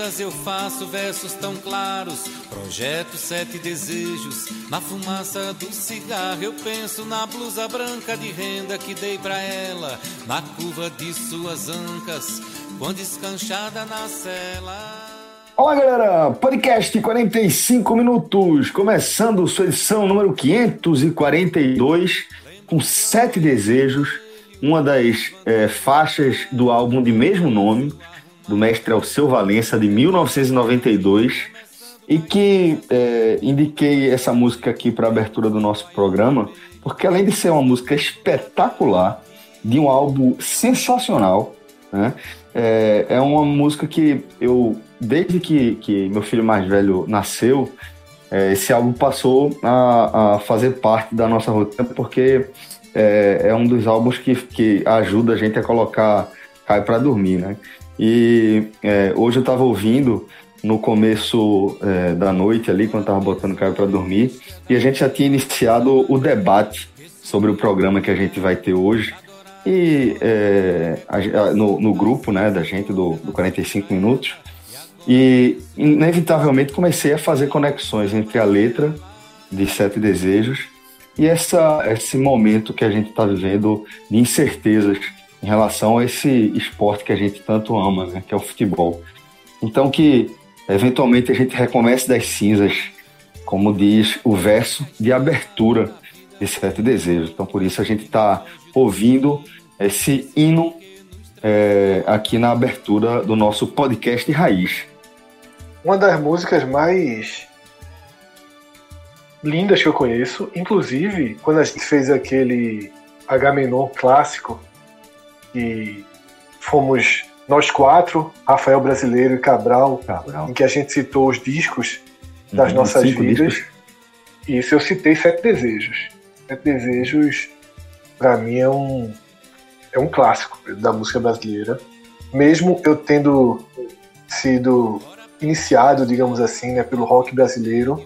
Cinzas eu faço versos tão claros. Projeto sete desejos Na fumaça do cigarro. Eu penso na blusa branca de renda que dei pra ela Na curva de suas ancas Quando escanchada na cela. Olá galera, podcast 45 minutos, começando sua edição número 542 com sete desejos, uma das é, faixas do álbum de mesmo nome, do mestre Alceu Valença, de 1992, e que é, indiquei essa música aqui para abertura do nosso programa, porque além de ser uma música espetacular, de um álbum sensacional, né, é, é uma música que eu, desde que, que meu filho mais velho nasceu, é, esse álbum passou a, a, fazer parte da nossa rotina, porque é, é um dos álbuns que, que ajuda a gente a colocar cai para dormir, né? E é, hoje eu estava ouvindo no começo é, da noite ali, quando estava botando o Caio para dormir, e a gente já tinha iniciado o debate sobre o programa que a gente vai ter hoje. E é, a, no, no, grupo né, da gente, do, do 45 Minutos, e inevitavelmente comecei a fazer conexões entre a letra de Sete Desejos e essa, esse momento que a gente está vivendo de incertezas em relação a esse esporte que a gente tanto ama, né, que é o futebol. Então que eventualmente a gente recomece das cinzas, como diz o verso de abertura de Sete Desejos. Então por isso a gente está ouvindo esse hino é, aqui na abertura do nosso podcast Raiz. Uma das músicas mais lindas que eu conheço, inclusive quando a gente fez aquele Agamenon clássico e fomos nós quatro, Rafael Brasileiro e Cabral, Cabral. em que a gente citou os discos das uhum, nossas vidas. Discos. Isso eu citei Sete Desejos. Sete Desejos, para mim, é um, é um clássico da música brasileira. Mesmo eu tendo sido iniciado, digamos assim, né, pelo rock brasileiro.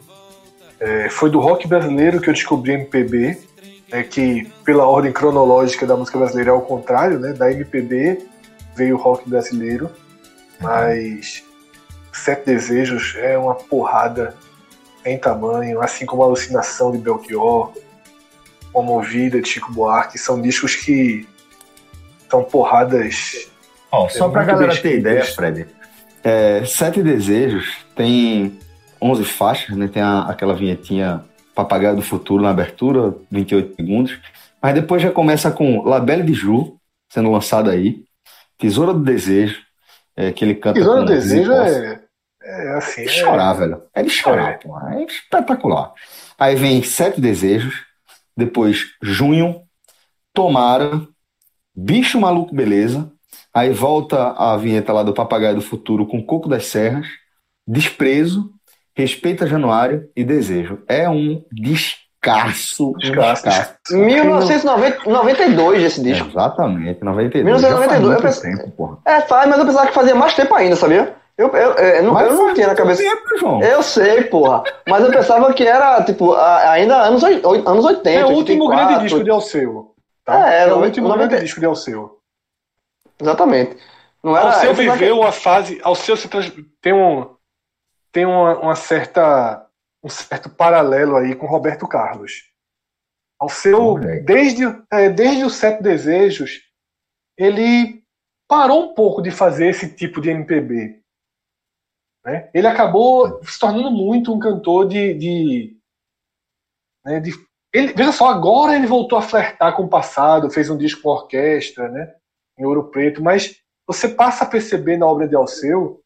É, foi do rock brasileiro que eu descobri MPB né, que pela ordem cronológica da música brasileira é ao contrário, né? Da MPB veio o rock brasileiro, mas Sete Desejos é uma porrada em tamanho, assim como a Alucinação de Belchior, Movida de Chico Buarque, são discos que são porradas. Oh, só é, pra galera ter ideia, Fred, é, Sete Desejos tem 11 faixas, né? Tem a, aquela vinhetinha Papagaio do Futuro na abertura, 28 segundos. Mas depois já começa com La Belle de Ju, sendo lançado aí. Tesoura do Desejo, é, que ele canta. Tesoura do Desejo é, é, assim. É de chorar, é... velho. É de chorar, é. Pô, é espetacular. Aí vem Sete Desejos, depois Junho, Tomara, Bicho Maluco Beleza. Aí volta a vinheta lá do Papagaio do Futuro com Coco das Serras, Desprezo, Respeita Januário e Desejo. É um descasso. Descasso. Um 1992 esse disco. Exatamente, 92. 1992. Faz tempo, porra. É, faz, mas eu pensava que fazia mais tempo ainda, sabia? Eu, eu, eu, não, eu não tinha na cabeça. Tempo, João. Eu sei, porra. Mas eu pensava que era, tipo, ainda anos, anos 80. É o último 84. grande disco de Alceu. Tá? É, é, o último 90... grande disco de Alceu. Exatamente. Não era, Alceu viveu que... a fase. Alceu se trans... tem um tem uma, uma, certa um certo paralelo aí com Roberto Carlos. Ao seu desde é, desde os sete desejos ele parou um pouco de fazer esse tipo de MPB. Né? Ele acabou se tornando muito um cantor de. de, né, de ele, veja só, agora ele voltou a flertar com o passado, fez um disco com orquestra, né, em Ouro Preto, mas você passa a perceber na obra de Alceu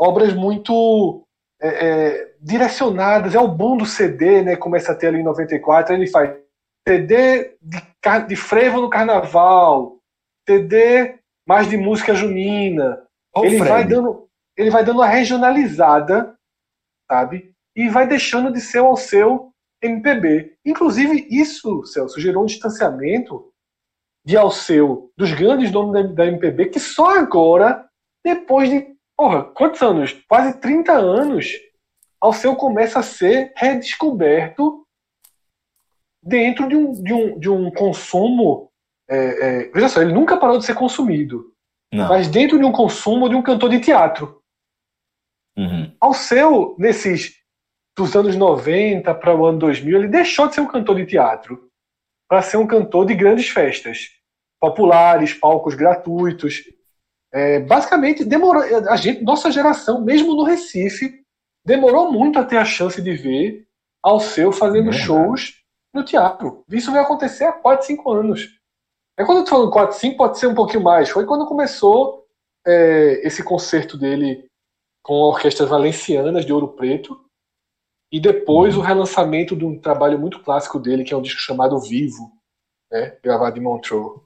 obras muito é, é, direcionadas. É o boom do CD, né? Começa a ter ali em 94. Ele faz CD de, de frevo no carnaval, CD mais de música junina. ele vai dando ele vai dando uma regionalizada, sabe? E vai deixando de ser o seu MPB. Inclusive, isso, Celso, gerou um distanciamento de Alceu dos grandes nomes da, MPB que só agora, depois de porra, quantos anos? Quase 30 anos, Alceu começa a ser redescoberto dentro de um, de um, de um consumo. É, é, veja só, ele nunca parou de ser consumido. Não. Mas dentro de um consumo de um cantor de teatro. Uhum. Alceu, nesses dos anos 90 para o ano 2000, ele deixou de ser um cantor de teatro para ser um cantor de grandes festas populares, palcos gratuitos. É, basicamente, demorou. A gente, nossa geração, mesmo no Recife, demorou muito a ter a chance de ver Alceu fazendo é shows no teatro. Isso vai acontecer há 4, 5 anos. É quando eu tô falando 4, 5, pode ser um pouquinho mais. Foi quando começou é, esse concerto dele com orquestras valencianas de Ouro Preto. E depois o relançamento de um trabalho muito clássico dele, que é um disco chamado Vivo, né, gravado em Montreux.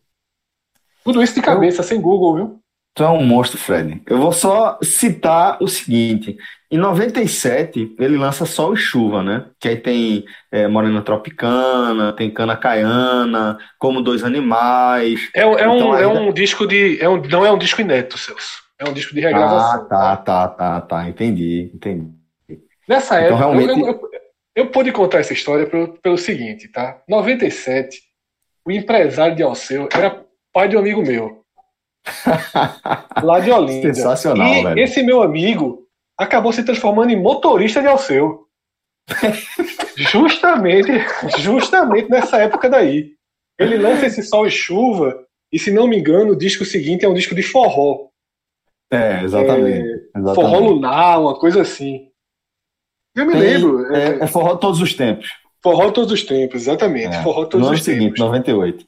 Tudo isso de cabeça, eu... sem Google, viu? Tu é um monstro, Fred. Eu vou só citar o seguinte: em 97, ele lança Sol e Chuva, né? Que aí tem é, Morena Tropicana, tem Cana Caiana, Como Dois Animais. É, é então, um, é um disco de. É um, não é um disco inédito, Celso. É um disco de regravação. Ah, tá, tá, tá, tá. Entendi, entendi. Nessa então, época, realmente... eu, eu, eu, eu pude contar essa história pelo, pelo seguinte, tá? 97, o empresário de Alceu era pai de um amigo meu. lá de Olinda. Sensacional, e velho. esse meu amigo acabou se transformando em motorista de Alceu. justamente, justamente nessa época daí. Ele lança esse Sol e Chuva, e se não me engano, o disco seguinte é um disco de forró. É, exatamente. É, exatamente. Forró lunar, uma coisa assim. Eu me Tem, lembro. É, é, forró todos os tempos. Forró todos os tempos, exatamente. É, forró todos os seguinte, tempos. 98.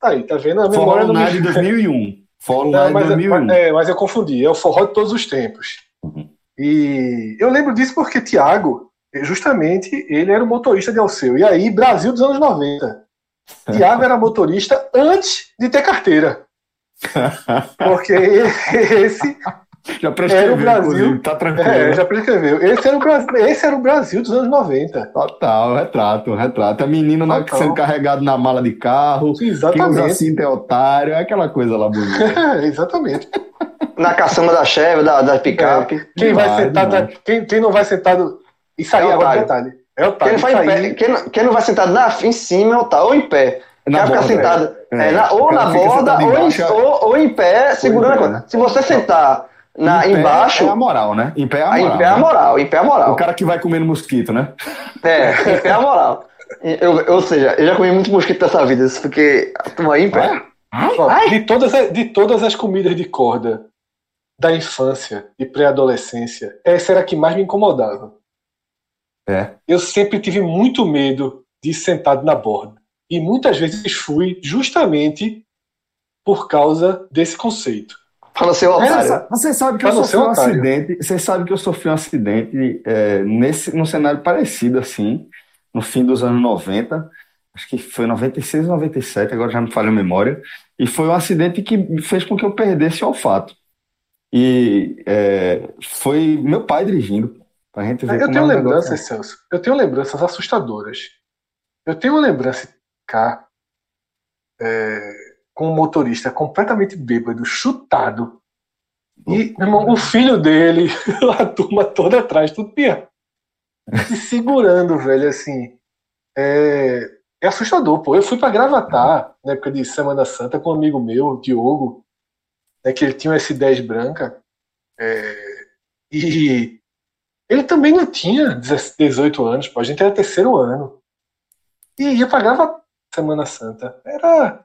Tá aí, tá vendo? A memória forró lunar de 2001. Fórum não, mas, 2001. É, mas eu confundi, é o forró de todos os tempos. Uhum. E eu lembro disso porque Tiago, justamente, ele era o motorista de Alceu. E aí, Brasil dos anos 90. Tiago era motorista antes de ter carteira. Porque esse já prescreveu, era o Brasil. Tá tranquilo. É, já prescreveu. Esse era, o Brasil, esse era o Brasil dos anos 90. Total, retrato, retrato. A menina na, sendo carregado na mala de carro. Exatamente. Quem usa cinto é otário, é aquela coisa lá bonita. Exatamente. Na caçamba da Chevy, da, da picape. É. Quem, vai sentado, tá, quem, quem não vai sentado. Isso aí é agora detalhe. É otário. Quem, não vai pé, quem, quem, não vai sentado na, em cima é otário, ou em pé. Na borda, ficar sentado é. É, na, ou na borda, ou, em, ou, ou, em pé, segurando a coisa. Né? Se você sentar na, em embaixo. É a moral, né? Em pé é a moral. Em pé é a né? moral, em pé é a moral. O cara que vai comendo mosquito, né? É, em pé é a moral. Eu, ou seja, eu já comi muito mosquito dessa vida, porque tu aí em pé. Ai, de, todas, de todas as comidas de corda da infância e pré-adolescência, essa era a que mais me incomodava. É. Eu sempre tive muito medo de ir sentado na borda. E muitas vezes fui justamente por causa desse conceito. Para ser otário. Você sabe que eu sofri um acidente. Você sabe que eu sofri um acidente é, nesse, num cenário parecido assim, no fim dos anos 90. Acho que foi 96 ou 97, agora já me falha a memória. E foi um acidente que fez com que eu perdesse o olfato. E é, foi meu pai dirigindo. Pra gente ver eu tenho é lembranças, é. Celso. Eu tenho lembranças assustadoras. Eu tenho uma lembrança cá. É, com o motorista completamente bêbado, chutado. E, irmão, o filho dele, a turma toda atrás, tudo pior. Se segurando, velho, assim. É, é assustador, pô. Eu fui para Gravatar, na época de Semana Santa, com um amigo meu, Diogo, né, que ele tinha um S10 branca. É, e ele também não tinha 18 anos, pô. A gente era terceiro ano. E ia pra Gravatar Semana Santa. Era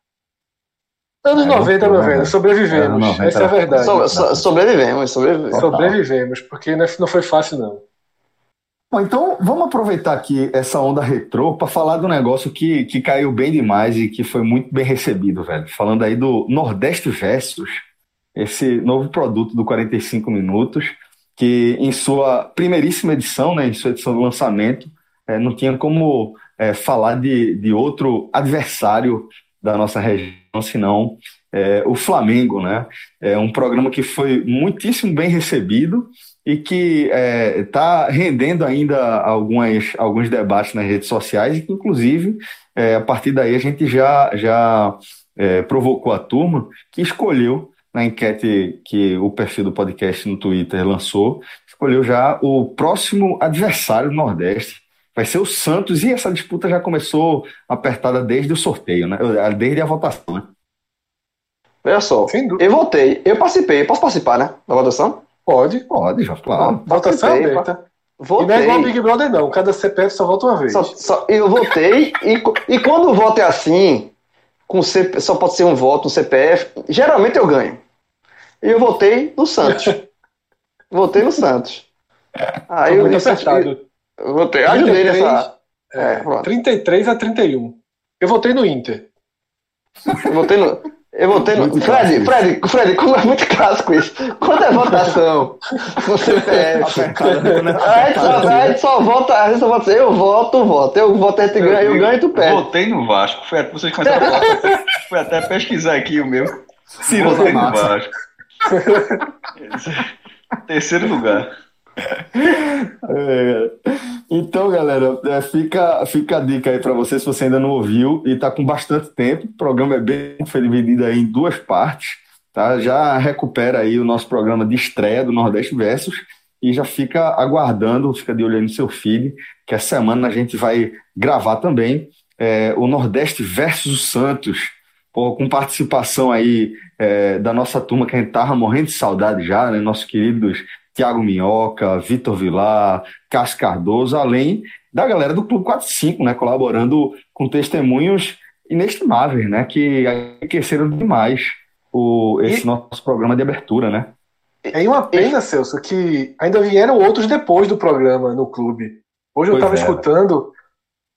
Anos 90, meu velho, sobrevivemos. 90, Essa é a verdade. So, so, sobrevivemos, sobrevivemos. Sobrevivemos, porque não é, foi fácil, não. Bom, então vamos aproveitar aqui essa onda retrô para falar do negócio que, que caiu bem demais e que foi muito bem recebido, velho. Falando aí do Nordeste Versus, esse novo produto do 45 Minutos, que em sua primeiríssima edição, né, em sua edição de lançamento, é, não tinha como é, falar de, de outro adversário da nossa região, senão é, o Flamengo, né? É um programa que foi muitíssimo bem recebido e que está é, rendendo ainda algumas, alguns debates nas redes sociais e que, inclusive, é, a partir daí a gente já, já é, provocou a turma que escolheu, na enquete que o perfil do podcast no Twitter lançou, escolheu já o próximo adversário do Nordeste. Vai ser o Santos, e essa disputa já começou apertada desde o sorteio, né? desde a votação. Né? Olha só, eu votei, eu participei, posso participar, né? Da votação? Pode. Pode, já, claro. Votação aberta. Votei. E não é igual Big Brother, não. Cada CPF só vota uma vez. Só, só, eu votei, e, e quando o voto é assim, com CP, só pode ser um voto, um CPF, geralmente eu ganho. E eu votei no Santos. votei no Santos. Aí eu, acertado. Eu, votei, ajudei nessa. É, 33 a 31. Eu votei no Inter. Eu votei no. Eu votei no. Fred, Fred, Fred, como é muito clássico isso. Quando é votação no CPF, a gente, só, a gente só vota, a gente só vota eu voto, voto. Eu voto, a gente ganha, eu ganho e tu perde. Votei no Vasco, Fred, vocês começaram a. Fui até pesquisar aqui o meu. Sim, votei no Vasco. Terceiro lugar. Então, galera, é, fica, fica a dica aí para você se você ainda não ouviu e está com bastante tempo. O programa é bem dividido aí em duas partes, tá? Já recupera aí o nosso programa de estreia do Nordeste Versus e já fica aguardando, fica de olho aí no seu feed, que essa semana a gente vai gravar também é, o Nordeste versus o Santos, com participação aí é, da nossa turma que a gente tava morrendo de saudade já, né? Nossos queridos Tiago Minhoca, Vitor Vilar, Cássio Cardoso, além da galera do Clube 45, né, colaborando com testemunhos inestimáveis, né, que enriqueceram demais o, esse e... nosso programa de abertura, né. É uma pena, Celso, que ainda vieram outros depois do programa no clube. Hoje eu estava é. escutando,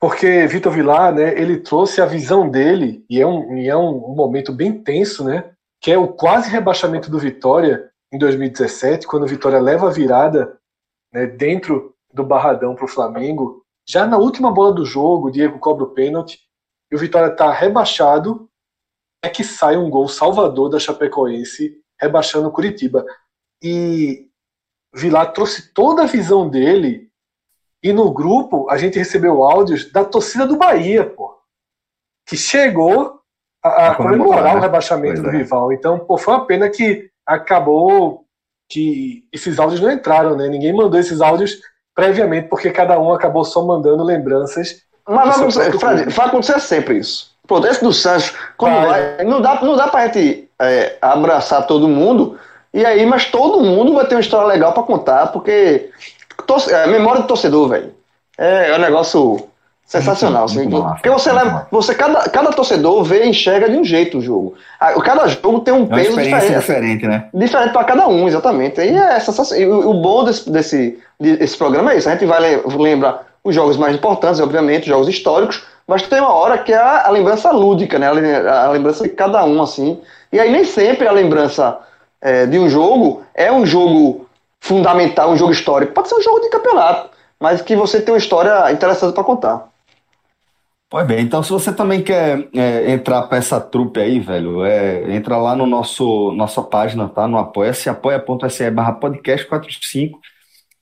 porque Vitor Vilar, né, ele trouxe a visão dele, e é, um, e é um momento bem tenso, né, que é o quase rebaixamento do Vitória, em 2017, quando o Vitória leva a virada né, dentro do Barradão para o Flamengo, já na última bola do jogo, o Diego cobra o pênalti e o Vitória está rebaixado, é que sai um gol salvador da Chapecoense, rebaixando o Curitiba. E Vilar trouxe toda a visão dele e no grupo a gente recebeu áudios da torcida do Bahia, pô, que chegou a, a comemorar né? o rebaixamento pois do é. rival. Então, pô, foi uma pena que acabou que esses áudios não entraram, né? Ninguém mandou esses áudios previamente, porque cada um acabou só mandando lembranças. Mas vai acontecer, Fred, vai acontecer sempre isso. Pô, esse do Santos, quando vai, vai, não dá, não dá pra gente é, abraçar todo mundo, e aí, mas todo mundo vai ter uma história legal para contar, porque torce, é, memória do torcedor, velho. É, é um negócio Sensacional, assim, porque você leva, você cada, cada torcedor vê e enxerga de um jeito o jogo. Cada jogo tem um é peso diferente, diferente, né? Diferente para cada um, exatamente. E é sensacional. E o, bom desse, desse, desse programa é isso. A gente vai lembrar os jogos mais importantes, obviamente, os jogos históricos, mas tem uma hora que é a, a lembrança lúdica, né? A, a, lembrança de cada um, assim. E aí nem sempre a lembrança é, de um jogo é um jogo fundamental, um jogo histórico. Pode ser um jogo de campeonato, mas que você tem uma história interessante para contar. Pois bem, então se você também quer é, entrar para essa trupe aí, velho, é, entra lá no nosso nossa página, tá? No apoia-se, apoia.se barra podcast 45.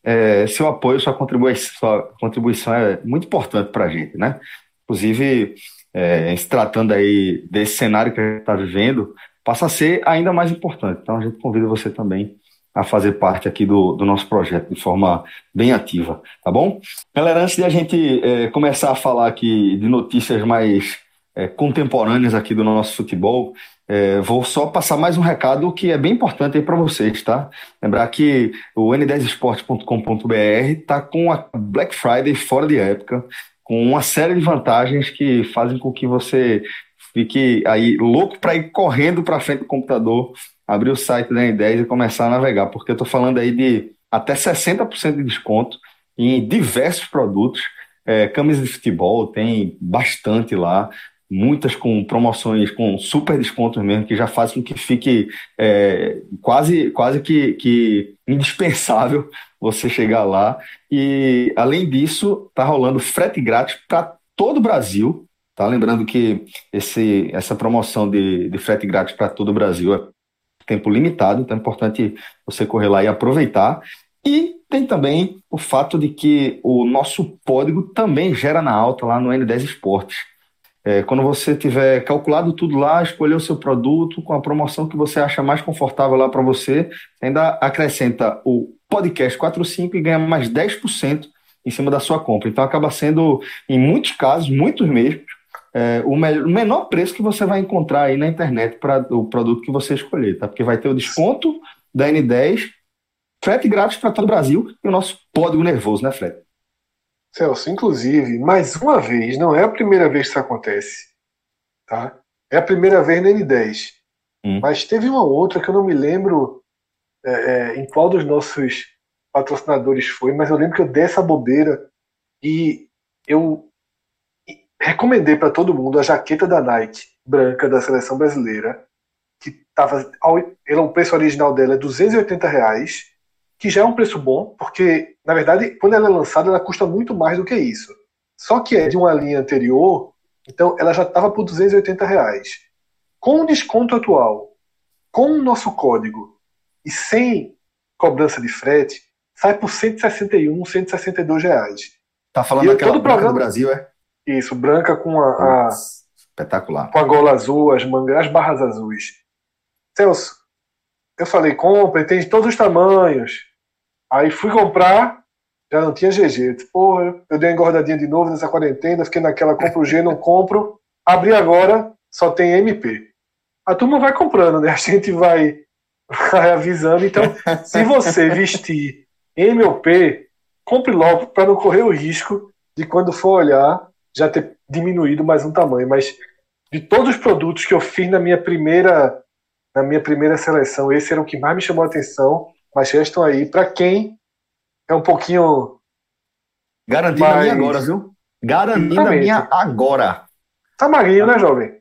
É, seu apoio, sua contribuição, sua contribuição é muito importante para a gente, né? Inclusive, é, se tratando aí desse cenário que a gente está vivendo, passa a ser ainda mais importante. Então a gente convida você também a fazer parte aqui do, do nosso projeto de forma bem ativa, tá bom? Galera, antes de a gente é, começar a falar aqui de notícias mais é, contemporâneas aqui do nosso futebol, é, vou só passar mais um recado que é bem importante aí para vocês, tá? Lembrar que o n10esporte.com.br está com a Black Friday fora de época, com uma série de vantagens que fazem com que você fique aí louco para ir correndo para frente do computador, abrir o site da N10 e começar a navegar, porque eu estou falando aí de até 60% de desconto em diversos produtos. É, camisas de futebol tem bastante lá, muitas com promoções, com super descontos mesmo, que já fazem com que fique é, quase, quase que, que indispensável você chegar lá. E além disso, tá rolando frete grátis para todo o Brasil. Tá lembrando que esse, essa promoção de, de frete grátis para todo o Brasil é tempo limitado, então é importante você correr lá e aproveitar. E tem também o fato de que o nosso código também gera na alta lá no N10 Esportes. É, quando você tiver calculado tudo lá, escolher o seu produto com a promoção que você acha mais confortável lá para você, ainda acrescenta o podcast 45 e ganha mais 10% em cima da sua compra. Então acaba sendo, em muitos casos, muitos mesmo, é, o, o, menor preço que você vai encontrar aí na internet para o produto que você escolher, tá? Porque vai ter o desconto da N10, frete grátis para todo o Brasil e o nosso código nervoso, né, Fred? Celso, inclusive, mais uma vez, não é a primeira vez que isso acontece, tá? É a primeira vez na N10. Hum. Mas teve uma outra que eu não me lembro é, é, em qual dos nossos patrocinadores foi, mas eu lembro que eu dei essa bobeira e eu recomendei para todo mundo a jaqueta da Nike branca da seleção brasileira, que tava o preço original dela é 280 reais que já é um preço bom, porque, na verdade, quando ela é lançada, ela custa muito mais do que isso. Só que é de uma linha anterior, então ela já estava por 280 reais. Com o desconto atual, com o nosso código e sem cobrança de frete, sai por 161, 162 reais. Tá falando daquela todo branca programa... do Brasil, é? Isso, branca com a, a... Espetacular. Com a gola azul, as mangas, as barras azuis. Celso, eu falei, compre, tem de todos os tamanhos. Aí fui comprar, já não tinha GG. Porra, eu dei uma engordadinha de novo nessa quarentena, fiquei naquela, compro G, não compro. Abri agora, só tem MP. A turma vai comprando, né? A gente vai, vai avisando. Então, se você vestir M ou P, compre logo para não correr o risco de quando for olhar já ter diminuído mais um tamanho. Mas de todos os produtos que eu fiz na minha primeira na minha primeira seleção, esse era o que mais me chamou a atenção mas restam aí para quem é um pouquinho. Garantindo mais... a minha agora, viu? Garantindo a minha agora. Tá magrinho, né, jovem?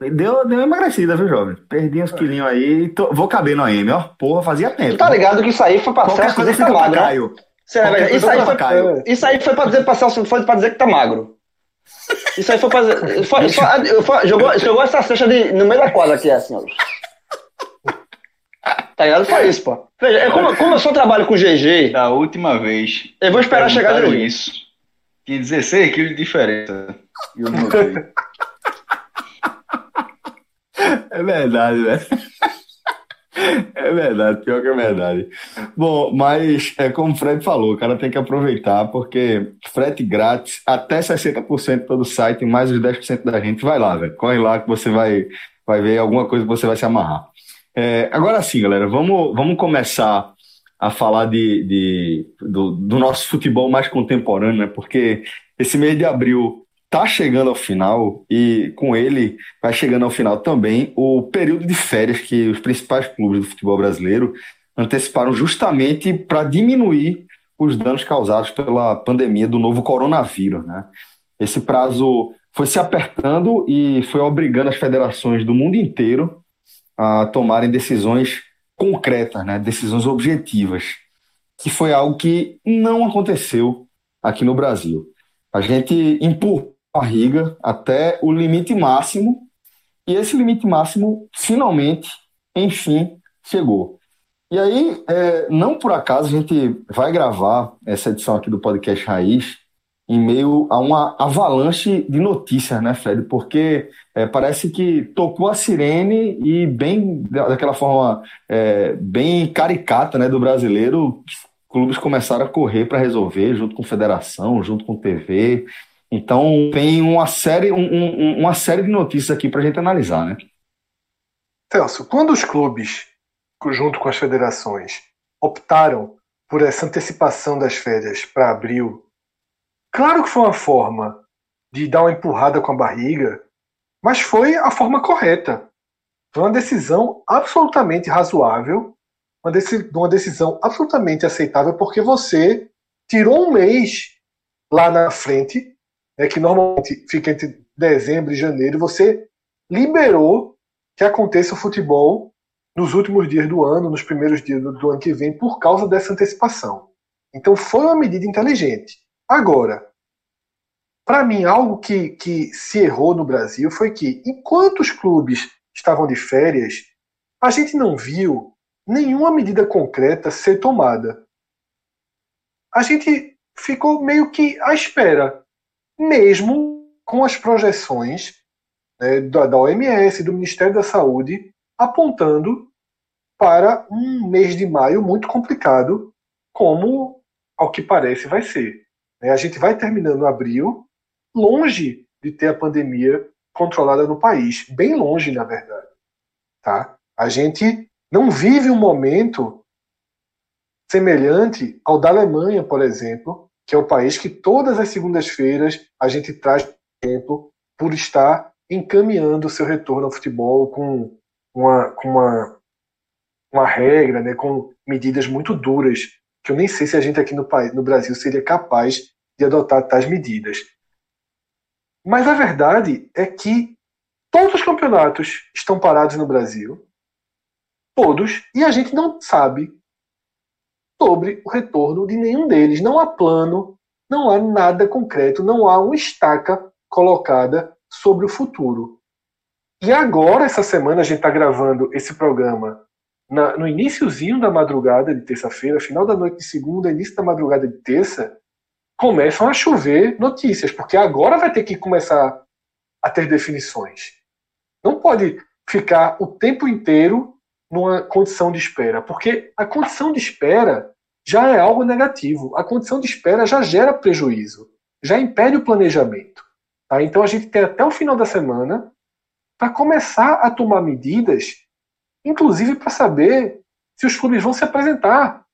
Deu, deu uma emagrecida, viu, jovem? Perdi uns é. quilinhos aí. Tô, vou caber no AM, ó. Porra, fazia tempo. Tu tá ligado que isso aí foi pra Celso dizer que tá magro. Isso, aí foi, Caio. isso aí foi pra dizer pra Celso, foi pra dizer que tá magro. Isso aí foi pra dizer. Foi, foi, foi, jogou, jogou essa cesta de, no meio da quadra aqui, assim, ó. Tá ligado? Foi isso, pô. Veja, é como, como eu só trabalho com GG. Da última vez. Eu vou esperar chegar de isso. Tinha 16 quilos de diferença. E eu não É verdade, velho. É verdade, pior que é verdade. Bom, mas é como o Fred falou, o cara tem que aproveitar, porque frete grátis, até 60% todo site, mais os 10% da gente, vai lá, velho. Corre lá que você vai, vai ver alguma coisa que você vai se amarrar. É, agora sim, galera, vamos, vamos começar a falar de, de do, do, nosso futebol mais contemporâneo, né? Porque esse mês de abril tá chegando ao final e com ele vai chegando ao final também o período de férias que os principais clubes do futebol brasileiro anteciparam justamente para diminuir os danos causados pela pandemia do novo coronavírus, né? Esse prazo foi se apertando e foi obrigando as federações do mundo inteiro a tomarem decisões concretas, né, decisões objetivas, que foi algo que não aconteceu aqui no Brasil. A gente empurrou barriga até o limite máximo e esse limite máximo finalmente, enfim, chegou. E aí, é, não por acaso, a gente vai gravar essa edição aqui do podcast Raiz em meio a uma avalanche de notícias, né, Fred? Porque é, parece que tocou a sirene e bem daquela forma é, bem caricata, né, do brasileiro, clubes começaram a correr para resolver, junto com federação, junto com TV. Então tem uma série, um, um, uma série de notícias aqui para a gente analisar, né? Celso, quando os clubes, junto com as federações, optaram por essa antecipação das férias para abril Claro que foi uma forma de dar uma empurrada com a barriga, mas foi a forma correta. Foi uma decisão absolutamente razoável, uma, uma decisão absolutamente aceitável, porque você tirou um mês lá na frente, né, que normalmente fica entre dezembro e janeiro, você liberou que aconteça o futebol nos últimos dias do ano, nos primeiros dias do, do ano que vem, por causa dessa antecipação. Então foi uma medida inteligente. Agora, para mim, algo que, que se errou no Brasil foi que, enquanto os clubes estavam de férias, a gente não viu nenhuma medida concreta ser tomada. A gente ficou meio que à espera, mesmo com as projeções né, da, da OMS, do Ministério da Saúde, apontando para um mês de maio muito complicado, como ao que parece vai ser. Né? A gente vai terminando abril longe de ter a pandemia controlada no país, bem longe, na verdade. Tá? A gente não vive um momento semelhante ao da Alemanha, por exemplo, que é o país que todas as segundas-feiras a gente traz exemplo por estar encaminhando o seu retorno ao futebol com uma, com uma, uma regra, né, com medidas muito duras, que eu nem sei se a gente aqui no, país, no Brasil seria capaz de adotar tais medidas. Mas a verdade é que todos os campeonatos estão parados no Brasil, todos, e a gente não sabe sobre o retorno de nenhum deles. Não há plano, não há nada concreto, não há uma estaca colocada sobre o futuro. E agora, essa semana, a gente está gravando esse programa na, no iníciozinho da madrugada de terça-feira, final da noite de segunda, início da madrugada de terça, começam a chover notícias, porque agora vai ter que começar a ter definições. Não pode ficar o tempo inteiro numa condição de espera, porque a condição de espera já é algo negativo. A condição de espera já gera prejuízo, já impede o planejamento. Tá? Então a gente tem até o final da semana para começar a tomar medidas, inclusive para saber se os clubes vão se apresentar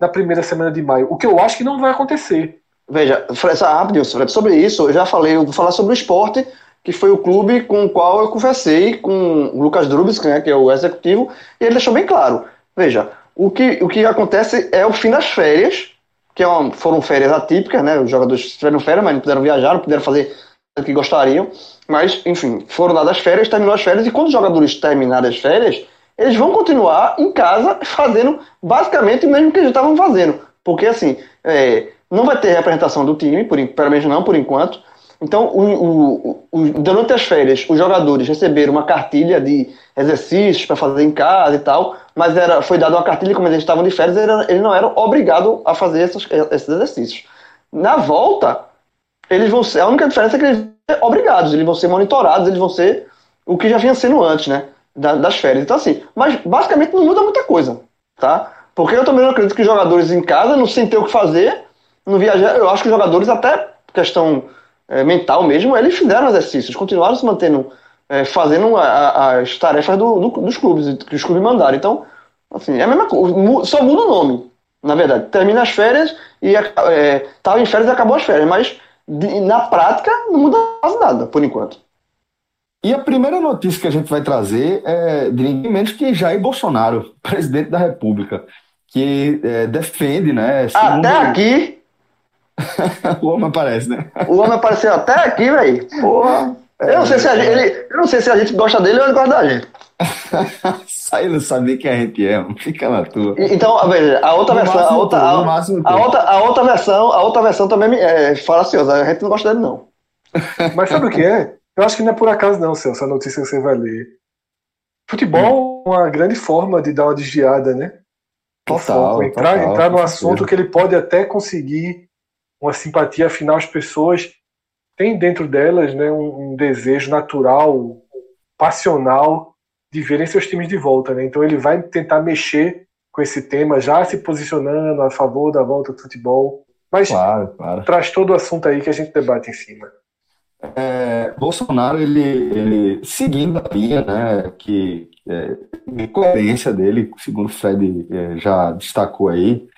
na primeira semana de maio, o que eu acho que não vai acontecer. Veja, rapidinho, sobre isso, eu já falei, eu vou falar sobre o esporte, que foi o clube com o qual eu conversei com o Lucas Drubis, né, que é o executivo, e ele deixou bem claro. Veja, o que, o que acontece é o fim das férias, que é uma, foram férias atípicas, né? Os jogadores tiveram férias, mas não puderam viajar, não puderam fazer o que gostariam. Mas, enfim, foram dadas férias, terminou as férias, e quando os jogadores terminarem as férias, eles vão continuar em casa fazendo basicamente o mesmo que eles estavam fazendo. Porque, assim, é, não vai ter representação do time, por, pelo menos não por enquanto. Então, o, o, o, durante as férias, os jogadores receberam uma cartilha de exercícios para fazer em casa e tal, mas era, foi dada uma cartilha, como eles estavam de férias, eles não eram obrigados a fazer esses, esses exercícios. Na volta, eles vão ser, a única diferença é que eles vão ser obrigados, eles vão ser monitorados, eles vão ser o que já vinha sendo antes, né, das férias. Então, assim, mas basicamente não muda muita coisa, tá? Porque eu também não acredito que os jogadores em casa, não sem ter o que fazer, não viajar, eu acho que os jogadores, até questão é, mental mesmo, eles fizeram exercícios, continuaram se mantendo é, fazendo a, a, as tarefas do, do, dos clubes, que os clubes mandaram. Então, assim, é a mesma coisa, só muda o nome, na verdade. Termina as férias e estava é, em férias e acabou as férias, mas de, na prática não muda quase nada, por enquanto. E a primeira notícia que a gente vai trazer é de ninguém menos que Jair Bolsonaro, presidente da República, que é, defende, né? Segundo... Até aqui. o homem aparece, né? O homem apareceu até aqui, velho. Porra. Eu não sei se a gente, ele, eu não sei se a gente gosta dele ou ele gosta da gente. Sai não sabe nem quem a gente é, fica na tua. Então, a outra versão, a outra, a, a, outra, a outra versão, a outra versão também é falaciosa, a gente não gosta dele não. Mas sabe o que é? Eu acho que não é por acaso não, Celso, a notícia que você vai ler. Futebol é uma grande forma de dar uma desviada, né? Total, entrar, total, entrar no assunto que ele pode até conseguir uma simpatia, afinal as pessoas tem dentro delas né, um, um, desejo natural, passional de verem seus times de volta. Né? Então ele vai tentar mexer com esse tema, já se posicionando a favor da volta do futebol. Mas claro, claro. traz todo o assunto aí que a gente debate em cima. É, Bolsonaro, ele, ele, seguindo a linha, né, que é, de coerência dele, segundo o Fred é, já destacou aí,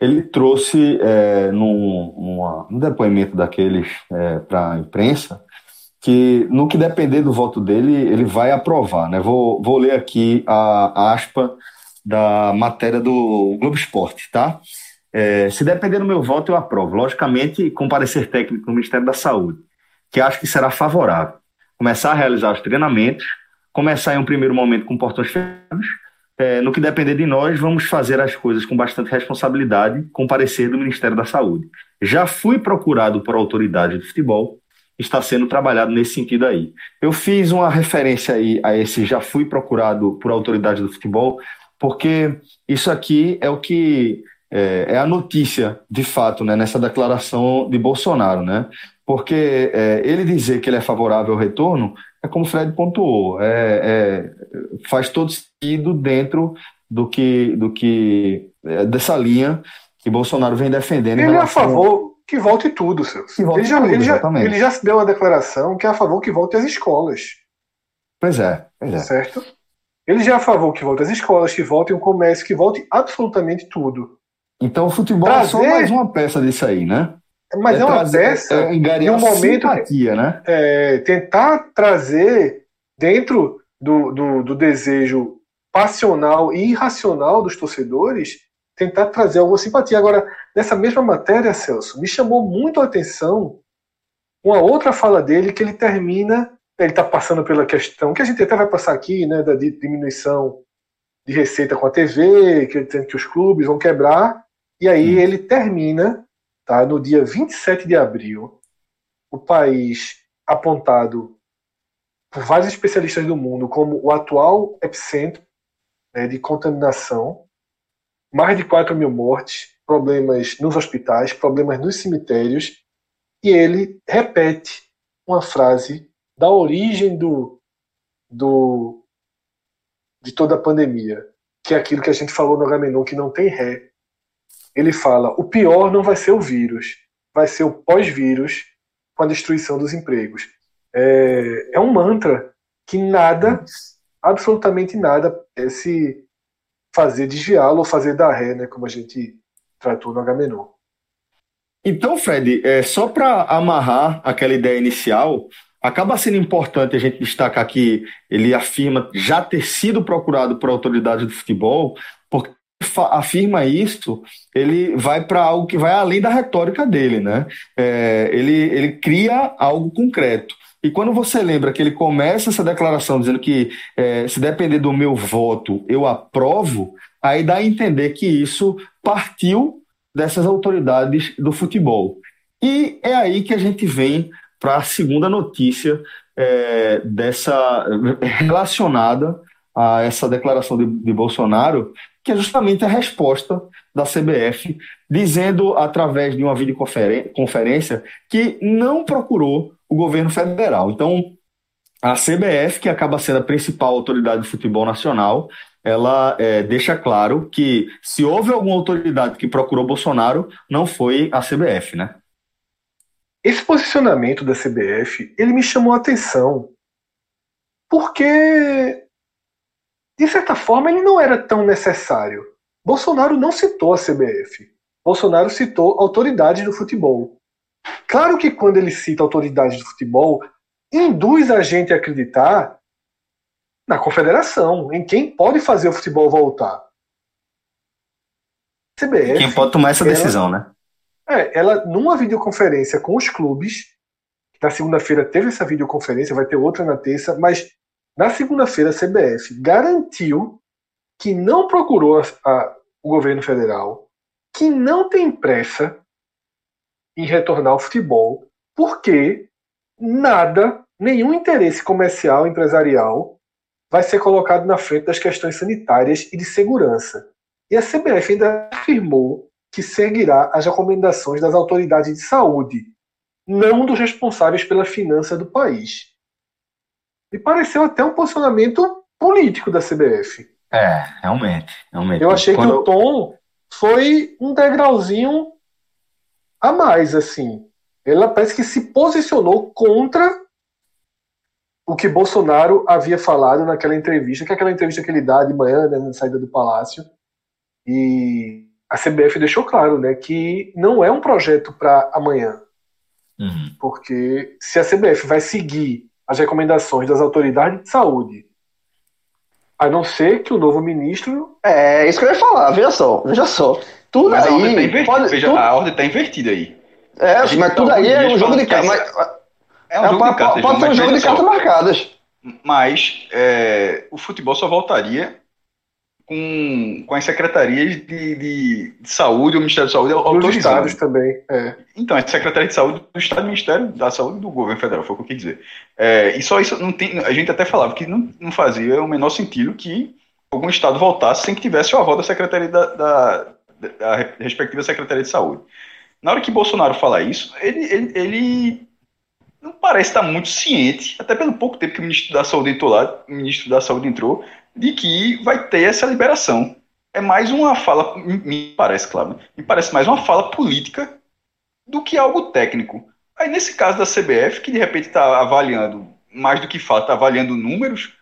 ele trouxe é, num, depoimento daqueles é, para a imprensa que no que depender do voto dele, ele vai aprovar, né? Vou, vou ler aqui a, a aspa da matéria do Globo Esporte, tá? É, se depender do meu voto, eu aprovo. Logicamente, com parecer técnico do Ministério da Saúde, que acho que será favorável. Começar a realizar os treinamentos, começar em um primeiro momento com portões fechados. É, no que depender de nós, vamos fazer as coisas com bastante responsabilidade, com parecer do Ministério da Saúde. Já fui procurado por autoridade do futebol, está sendo trabalhado nesse sentido aí. Eu fiz uma referência aí a esse já fui procurado por autoridade do futebol, porque isso aqui é o que é, é a notícia, de fato, né, nessa declaração de Bolsonaro, né? Porque é, ele dizer que ele é favorável ao retorno é como o Fred pontuou, é, é, faz todo sentido dentro do que, do que é, dessa linha que Bolsonaro vem defendendo. Ele é a favor que volte tudo, Celso. Ele já, tudo, ele, já, ele já deu uma declaração que é a favor que volte às escolas. Pois é, pois é. Certo? Ele já é a favor que volte às escolas, que volte o comércio, que volte absolutamente tudo. Então o futebol trazer... é só mais uma peça disso aí, né? Mas é, é uma trazer, peça é, em um momento simpatia, né? É, tentar trazer dentro do, do, do desejo passional e irracional dos torcedores, tentar trazer alguma simpatia. Agora, nessa mesma matéria, Celso, me chamou muito a atenção uma outra fala dele que ele termina, ele está passando pela questão, que a gente até vai passar aqui, né, da diminuição de receita com a TV, que ele tem que os clubes vão quebrar, e aí hum. ele termina, tá, no dia 27 de abril, o país apontado por vários especialistas do mundo como o atual epicentro né, de contaminação, mais de 4 mil mortes, problemas nos hospitais, problemas nos cemitérios, e ele repete uma frase da origem do, do de toda a pandemia, que é aquilo que a gente falou no Agamenon, que não tem ré, ele fala: o pior não vai ser o vírus, vai ser o pós-vírus com a destruição dos empregos. É, é um mantra que nada, absolutamente nada, é se fazer desviá-lo ou fazer dar ré, né, como a gente tratou no Agamenon. Então, Fred, é, só para amarrar aquela ideia inicial, acaba sendo importante a gente destacar que ele afirma já ter sido procurado por autoridades do futebol, porque afirma isso, ele vai para algo que vai além da retórica dele, né? É, ele, ele cria algo concreto. E quando você lembra que ele começa essa declaração dizendo que é, se depender do meu voto, eu aprovo, aí dá a entender que isso partiu dessas autoridades do futebol. E é aí que a gente vem para a segunda notícia é, dessa relacionada a essa declaração de, de Bolsonaro, que é justamente a resposta da CBF, dizendo através de uma videoconferência que não procurou o governo federal. Então, a CBF, que acaba sendo a principal autoridade do futebol nacional, ela é, deixa claro que se houve alguma autoridade que procurou Bolsonaro, não foi a CBF, né? Esse posicionamento da CBF, ele me chamou a atenção, porque de certa forma, ele não era tão necessário. Bolsonaro não citou a CBF. Bolsonaro citou autoridades do futebol. Claro que quando ele cita autoridades do futebol, induz a gente a acreditar na confederação, em quem pode fazer o futebol voltar. CBF, quem pode tomar essa decisão, ela, né? É, ela, numa videoconferência com os clubes, na segunda-feira teve essa videoconferência, vai ter outra na terça, mas na segunda-feira, a CBF garantiu que não procurou a, a, o governo federal, que não tem pressa em retornar ao futebol, porque nada, nenhum interesse comercial, empresarial, vai ser colocado na frente das questões sanitárias e de segurança. E a CBF ainda afirmou que seguirá as recomendações das autoridades de saúde, não dos responsáveis pela finança do país. Me pareceu até um posicionamento político da CBF. É, realmente. realmente. Eu achei Quando... que o tom foi um degrauzinho a mais, assim. Ela parece que se posicionou contra o que Bolsonaro havia falado naquela entrevista, que é aquela entrevista que ele dá de manhã, né, na saída do palácio. E a CBF deixou claro, né, que não é um projeto para amanhã. Uhum. Porque se a CBF vai seguir as recomendações das autoridades de saúde, a não ser que o novo ministro. É, isso que eu ia falar, veja só, veja só. Tudo mas aí. A ordem tá invertida, pode, veja, tudo... a ordem tá invertida aí. É, mas tudo aí é um jogo de cartas. É um é, jogo de cartas. Pode ser um jogo de cartas marcadas. Mas é, o futebol só voltaria com, com as secretarias de, de, de saúde, o Ministério da Saúde Dos estados também. É. Então, a Secretaria de Saúde do Estado e Ministério da Saúde do Governo Federal, foi o que eu quis dizer. É, e só isso não tem. A gente até falava que não, não fazia o menor sentido que algum Estado voltasse sem que tivesse o avó da Secretaria da, da, da respectiva Secretaria de Saúde. Na hora que Bolsonaro fala isso, ele, ele, ele não parece estar muito ciente, até pelo pouco tempo que o ministro da Saúde entrou lá, o ministro da Saúde entrou, de que vai ter essa liberação. É mais uma fala, me parece, claro, né? me parece mais uma fala política do que algo técnico. Aí nesse caso da CBF, que de repente está avaliando, mais do que fala, está avaliando números,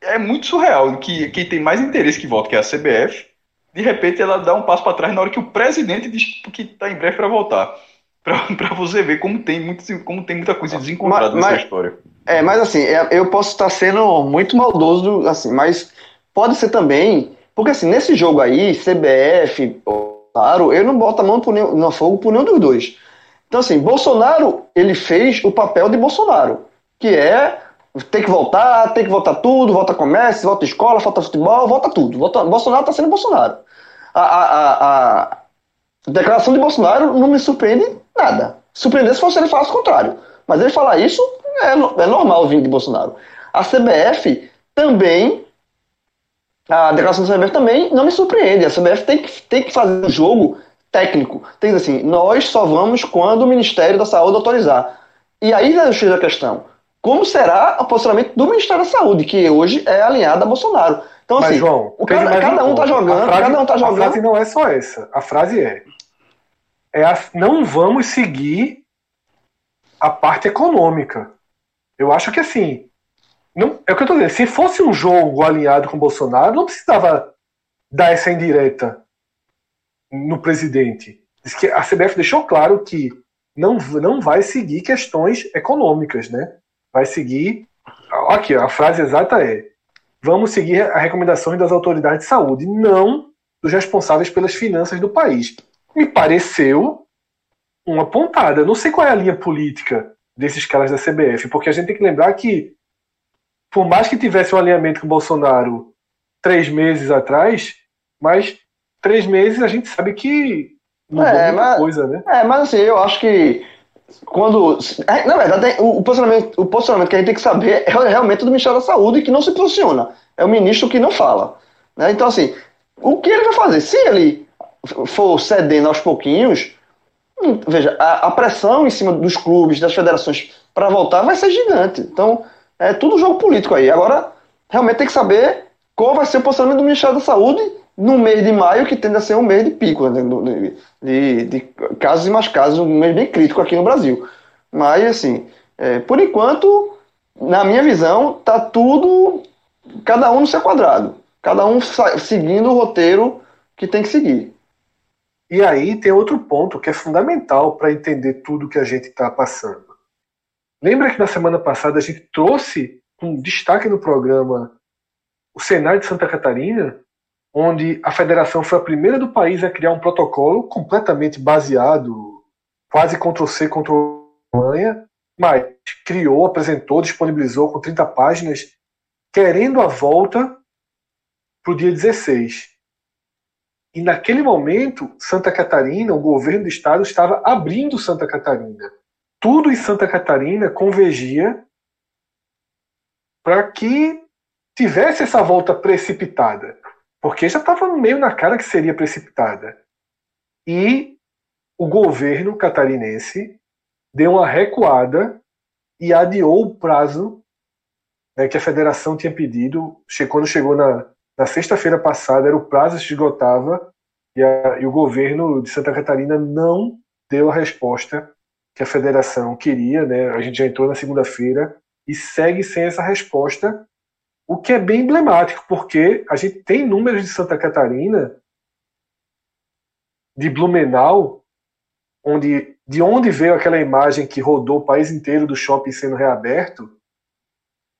é muito surreal que quem tem mais interesse que volta, que é a CBF, de repente ela dá um passo para trás na hora que o presidente diz que está em breve para voltar para você ver como tem, muito, como tem muita coisa desencontrada mas, nessa história. É, mas assim, é, eu posso estar sendo muito maldoso, assim, mas pode ser também, porque assim, nesse jogo aí, CBF, claro, eu não boto a mão nenhum, no fogo por nenhum dos dois. Então assim, Bolsonaro, ele fez o papel de Bolsonaro, que é tem que voltar, tem que voltar tudo, volta comércio, volta escola, volta futebol, volta tudo. Volta, Bolsonaro está sendo Bolsonaro. A, a, a, declaração de Bolsonaro não me surpreende Nada. Surpreender se fosse ele falasse o contrário. Mas ele falar isso é, é normal vindo de Bolsonaro. A CBF também, a declaração da CBF também não me surpreende. A CBF tem que, tem que fazer um jogo técnico. Tem que dizer assim, nós só vamos quando o Ministério da Saúde autorizar. E aí é a questão. Como será o posicionamento do Ministério da Saúde, que hoje é alinhado a Bolsonaro? Então, Mas, assim, João, o cada, um está jogando, frase, cada um tá jogando. A frase não é só essa. A frase é: é a, não vamos seguir a parte econômica. Eu acho que assim, não, é o que eu tô dizendo, se fosse um jogo alinhado com o Bolsonaro, não precisava dar essa indireta no presidente. Diz que a CBF deixou claro que não, não vai seguir questões econômicas, né? Vai seguir. Aqui, a frase exata é: vamos seguir a recomendações das autoridades de saúde, não dos responsáveis pelas finanças do país me pareceu uma pontada. Não sei qual é a linha política desses caras da CBF, porque a gente tem que lembrar que, por mais que tivesse um alinhamento com o Bolsonaro três meses atrás, mas três meses a gente sabe que mudou é, muita mas, coisa, né? É, mas assim, eu acho que quando. É, na verdade, o, posicionamento, o posicionamento que a gente tem que saber é realmente do Ministério da Saúde que não se posiciona. É o ministro que não fala. Né? Então, assim, o que ele vai fazer? Se ele for cedendo aos pouquinhos, hum, veja, a, a pressão em cima dos clubes, das federações para voltar vai ser gigante. Então, é tudo jogo político aí. Agora, realmente tem que saber qual vai ser o posicionamento do Ministério da Saúde no mês de maio, que tende a ser um mês de pico, né, de, de, de, casos e mais casos, um mês bem crítico aqui no Brasil. Mas, assim, é, por enquanto, na minha visão, tá tudo, cada um no seu quadrado. Cada um seguindo o roteiro que tem que seguir. E aí tem outro ponto que é fundamental para entender tudo que a gente está passando. Lembra que na semana passada a gente trouxe um destaque no programa o Senado de Santa Catarina, onde a federação foi a primeira do país a criar um protocolo completamente baseado, quase Ctrl-C, Ctrl-Manha, mas criou, apresentou, disponibilizou com 30 páginas, querendo a volta para o dia 16. E naquele momento, Santa Catarina, o governo do estado, estava abrindo Santa Catarina. Tudo em Santa Catarina convergia para que tivesse essa volta precipitada. Porque já estava meio na cara que seria precipitada. E o governo catarinense deu uma recuada e adiou o prazo né, que a federação tinha pedido. Quando chegou na, na sexta-feira passada, era o prazo se esgotava e, a, e o governo de Santa Catarina não deu a resposta que a federação queria. Né? A gente já entrou na segunda-feira e segue sem essa resposta, o que é bem emblemático, porque a gente tem números de Santa Catarina, de Blumenau, onde de onde veio aquela imagem que rodou o país inteiro do shopping sendo reaberto,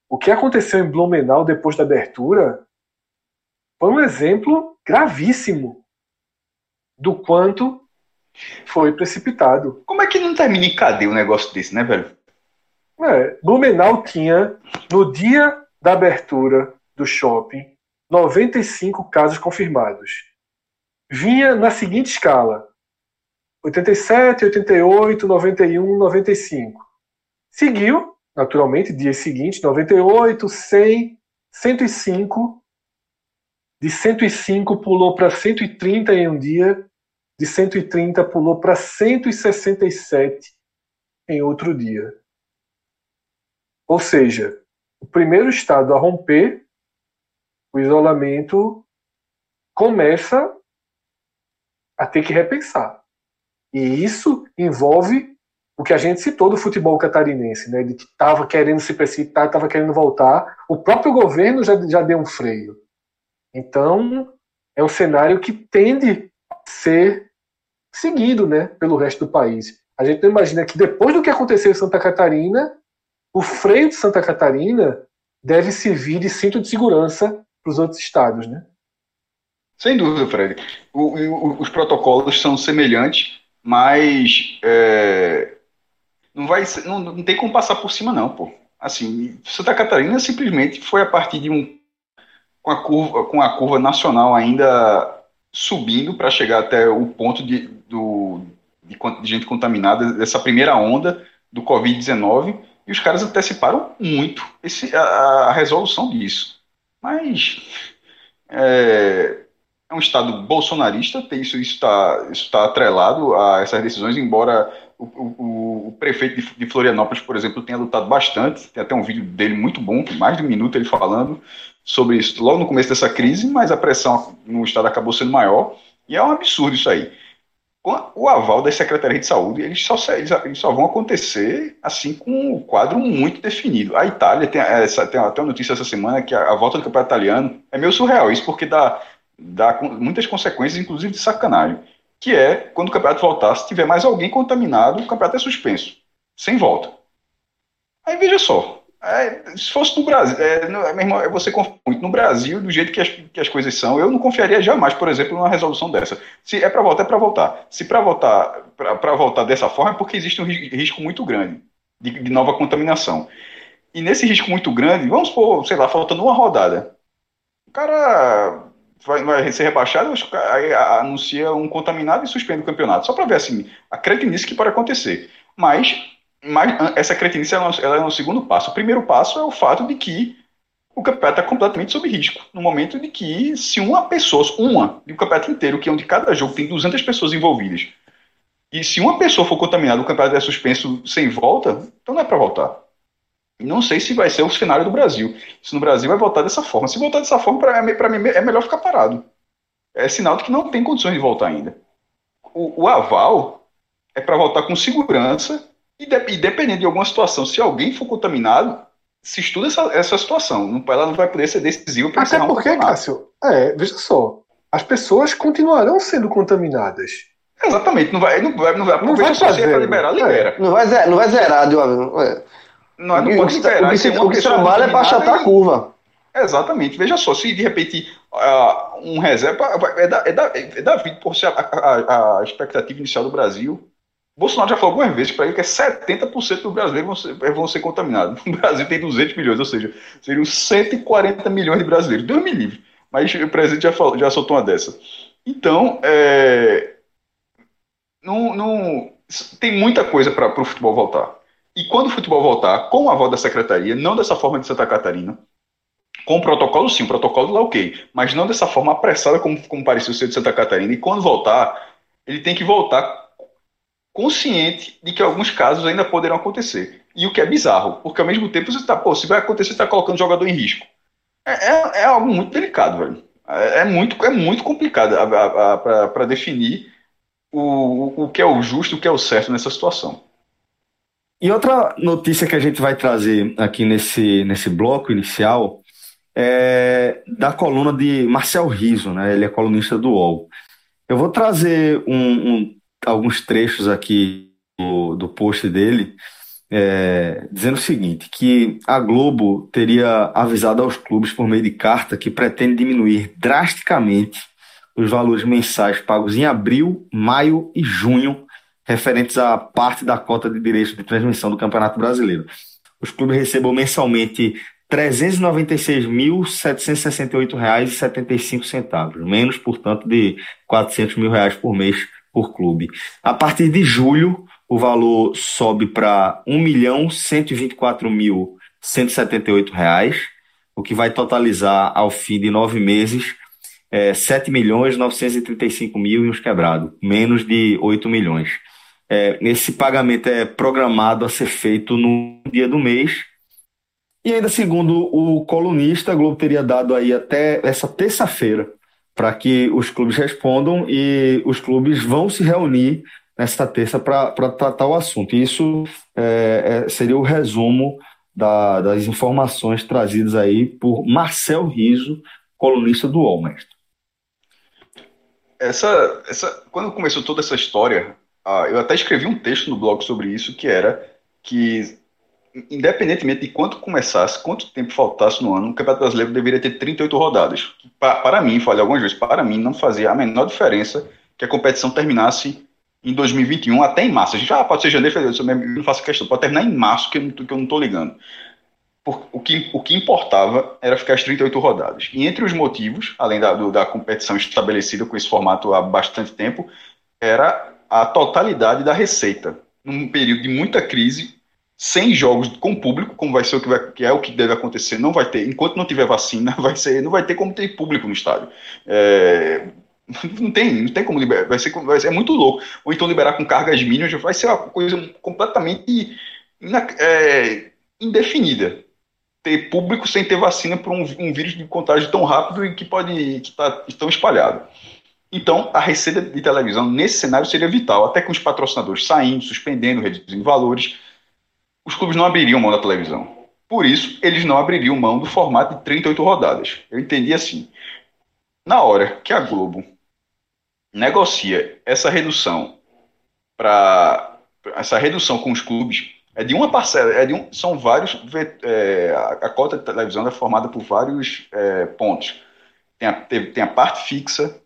o que aconteceu em Blumenau depois da abertura foi um exemplo gravíssimo do quanto foi precipitado. Como é que não termina em cadeia um negócio desse, né, velho? É, Blumenau tinha, no dia da abertura do shopping, 95 casos confirmados. Vinha na seguinte escala: 87, 88, 91, 95. Seguiu, naturalmente, dia seguinte, 98, 100, 105. De 105 pulou para 130 em um dia. De 130 pulou para 167 em outro dia. Ou seja, o primeiro estado a romper o isolamento começa a ter que repensar. E isso envolve o que a gente citou do futebol catarinense, né? De que estava querendo se precipitar, estava querendo voltar. O próprio governo já, já deu um freio. Então, é um cenário que tende a ser seguido né, pelo resto do país. A gente não imagina que depois do que aconteceu em Santa Catarina, o freio de Santa Catarina deve servir de cinto de segurança para os outros estados, né? Sem dúvida, Fred. O, o, os protocolos são semelhantes mas é, não vai não, não tem como passar por cima não, pô. Assim, Santa Catarina simplesmente foi a partir de um com a curva com a curva nacional ainda subindo para chegar até o ponto de, do, de, de gente contaminada dessa primeira onda do Covid-19 e os caras anteciparam muito esse, a, a resolução disso. Mas é, é um Estado bolsonarista, isso está isso tá atrelado a essas decisões, embora o, o, o prefeito de, de, Florianópolis, por exemplo, tenha lutado bastante, tem até um vídeo dele muito bom, mais de um minuto ele falando sobre isso logo no começo dessa crise, mas a pressão no Estado acabou sendo maior, e é um absurdo isso aí. O aval das secretarias de saúde, eles só, eles só vão acontecer assim com o quadro muito definido. A Itália tem, essa, tem até uma notícia essa semana que a, a volta do campeonato italiano é meio surreal, isso porque dá dá muitas consequências, inclusive de sacanagem, que é quando o campeonato voltar, se tiver mais alguém contaminado, o campeonato é suspenso, sem volta. Aí veja só, é, se fosse no Brasil, é, no, meu irmão, você confia muito no Brasil, do jeito que as, que as coisas são, eu não confiaria jamais, por exemplo, numa resolução dessa. Se é para voltar, é para voltar. Se para voltar, para voltar dessa forma, é porque existe um risco muito grande de, de nova contaminação. E nesse risco muito grande, vamos supor, sei lá, faltando uma rodada. O cara vai, vai ser rebaixado, anuncia um contaminado e suspende o campeonato. Só para ver assim, a cretinice que pode acontecer. Mas, mas essa cretinice ela, é no segundo passo. O primeiro passo é o fato de que o campeonato está completamente sob risco. No momento de que, se uma pessoa, uma, de um campeonato inteiro, que é onde cada jogo tem 200 pessoas envolvidas, e se uma pessoa for contaminada, o campeonato é suspenso sem volta, então não é para voltar. Não sei se vai ser o cenário do Brasil. Se no Brasil vai voltar dessa forma. Se voltar dessa forma, para mim é melhor ficar parado. É sinal de que não tem condições de voltar ainda. O, o aval é para voltar com segurança e, de, e, dependendo de alguma situação, se alguém for contaminado, se estuda essa, essa situação. Não, ela não vai poder ser decisiva para Até porque, Cássio, é, veja só, as pessoas continuarão sendo contaminadas. Exatamente, não vai, não vai, não vai, não vai fazer para liberar, libera. É. Não vai, zerar, não vai zerar de uma vez. Não, não pode esperar. O que, se, o que trabalha é para achatar a curva. Exatamente. Veja só, se de repente uh, um reserva. É da, é da, é da vida, por ser a, a, a, expectativa inicial do Brasil. Bolsonaro já falou algumas vezes para ele que é 70% dos brasileiros vão ser, vão ser contaminados. O Brasil tem 200 milhões, ou seja, seriam 140 milhões de brasileiros. Deus me livre. Mas o presidente já, falou, já soltou uma dessa. Então, é, não, não, tem muita coisa para o futebol voltar. E quando o futebol voltar, com a voz da secretaria, não dessa forma de Santa Catarina, com o protocolo sim, o protocolo lá ok, mas não dessa forma apressada como, como pareceu ser de Santa Catarina. E quando voltar, ele tem que voltar consciente de que alguns casos ainda poderão acontecer. E o que é bizarro, porque ao mesmo tempo você está, pô, se vai acontecer, você está colocando o jogador em risco. É, é, é, algo muito delicado, velho. É, é muito, é muito complicado para definir o, o que é o justo, o que é o certo nessa situação. E outra notícia que a gente vai trazer aqui nesse, nesse bloco inicial é da coluna de Marcel Riso, né? Ele é colunista do UOL. Eu vou trazer um, um alguns trechos aqui do, do post dele, é, dizendo o seguinte: que a Globo teria avisado aos clubes por meio de carta que pretende diminuir drasticamente os valores mensais pagos em abril, maio e junho, referentes à parte da cota de direitos de transmissão do Campeonato Brasileiro. Os clubes recebam mensalmente R$ 396.768,75, menos, portanto, de 400 mil reais por mês por clube. A partir de julho, o valor sobe para R$ 1.124.178, o que vai totalizar, ao fim de nove meses, é, 7 milhões 935 mil e uns quebrados, menos de 8 milhões. É, esse pagamento é programado a ser feito no dia do mês. E ainda segundo o colunista, a Globo teria dado aí até essa terça-feira para que os clubes respondam e os clubes vão se reunir nesta terça para tratar o assunto. Isso é, é, seria o resumo da, das informações trazidas aí por Marcel Riso, colunista do UOL, mestre. Essa, essa, quando começou toda essa história, ah, eu até escrevi um texto no blog sobre isso, que era que, independentemente de quanto começasse, quanto tempo faltasse no ano, o Campeonato Brasileiro deveria ter 38 rodadas. Para, para mim, falei algumas vezes, para mim não fazia a menor diferença que a competição terminasse em 2021 até em março. A gente, ah, pode ser janeiro, fevereiro, não faço questão, pode terminar em março, que eu não, estou ligando. Por, o, que, o que importava era ficar as 38 rodadas. E entre os motivos, além da, do, da competição estabelecida com esse formato há bastante tempo, era a totalidade da receita. Num período de muita crise, sem jogos com público, como vai ser o que, vai, que é o que deve acontecer, não vai ter, enquanto não tiver vacina, vai ser, não vai ter como ter público no estádio. É, não tem, não tem como liberar, vai ser, vai ser é muito louco. Ou então liberar com cargas mínimas, vai ser uma coisa completamente é, indefinida. Ter público sem ter vacina para um, um, vírus de contágio tão rápido e que pode que está tão espalhado. Então, a receita de televisão nesse cenário seria vital, até com os patrocinadores saindo, suspendendo, reduzindo valores, os clubes não abririam mão da televisão. Por isso, eles não abririam mão do formato de 38 rodadas. Eu entendi assim. Na hora que a Globo negocia essa redução para essa redução com os clubes é de uma parcela, é de um, são vários é, a, a, cota de televisão é formada por vários é, pontos. Tem a, tem a parte fixa,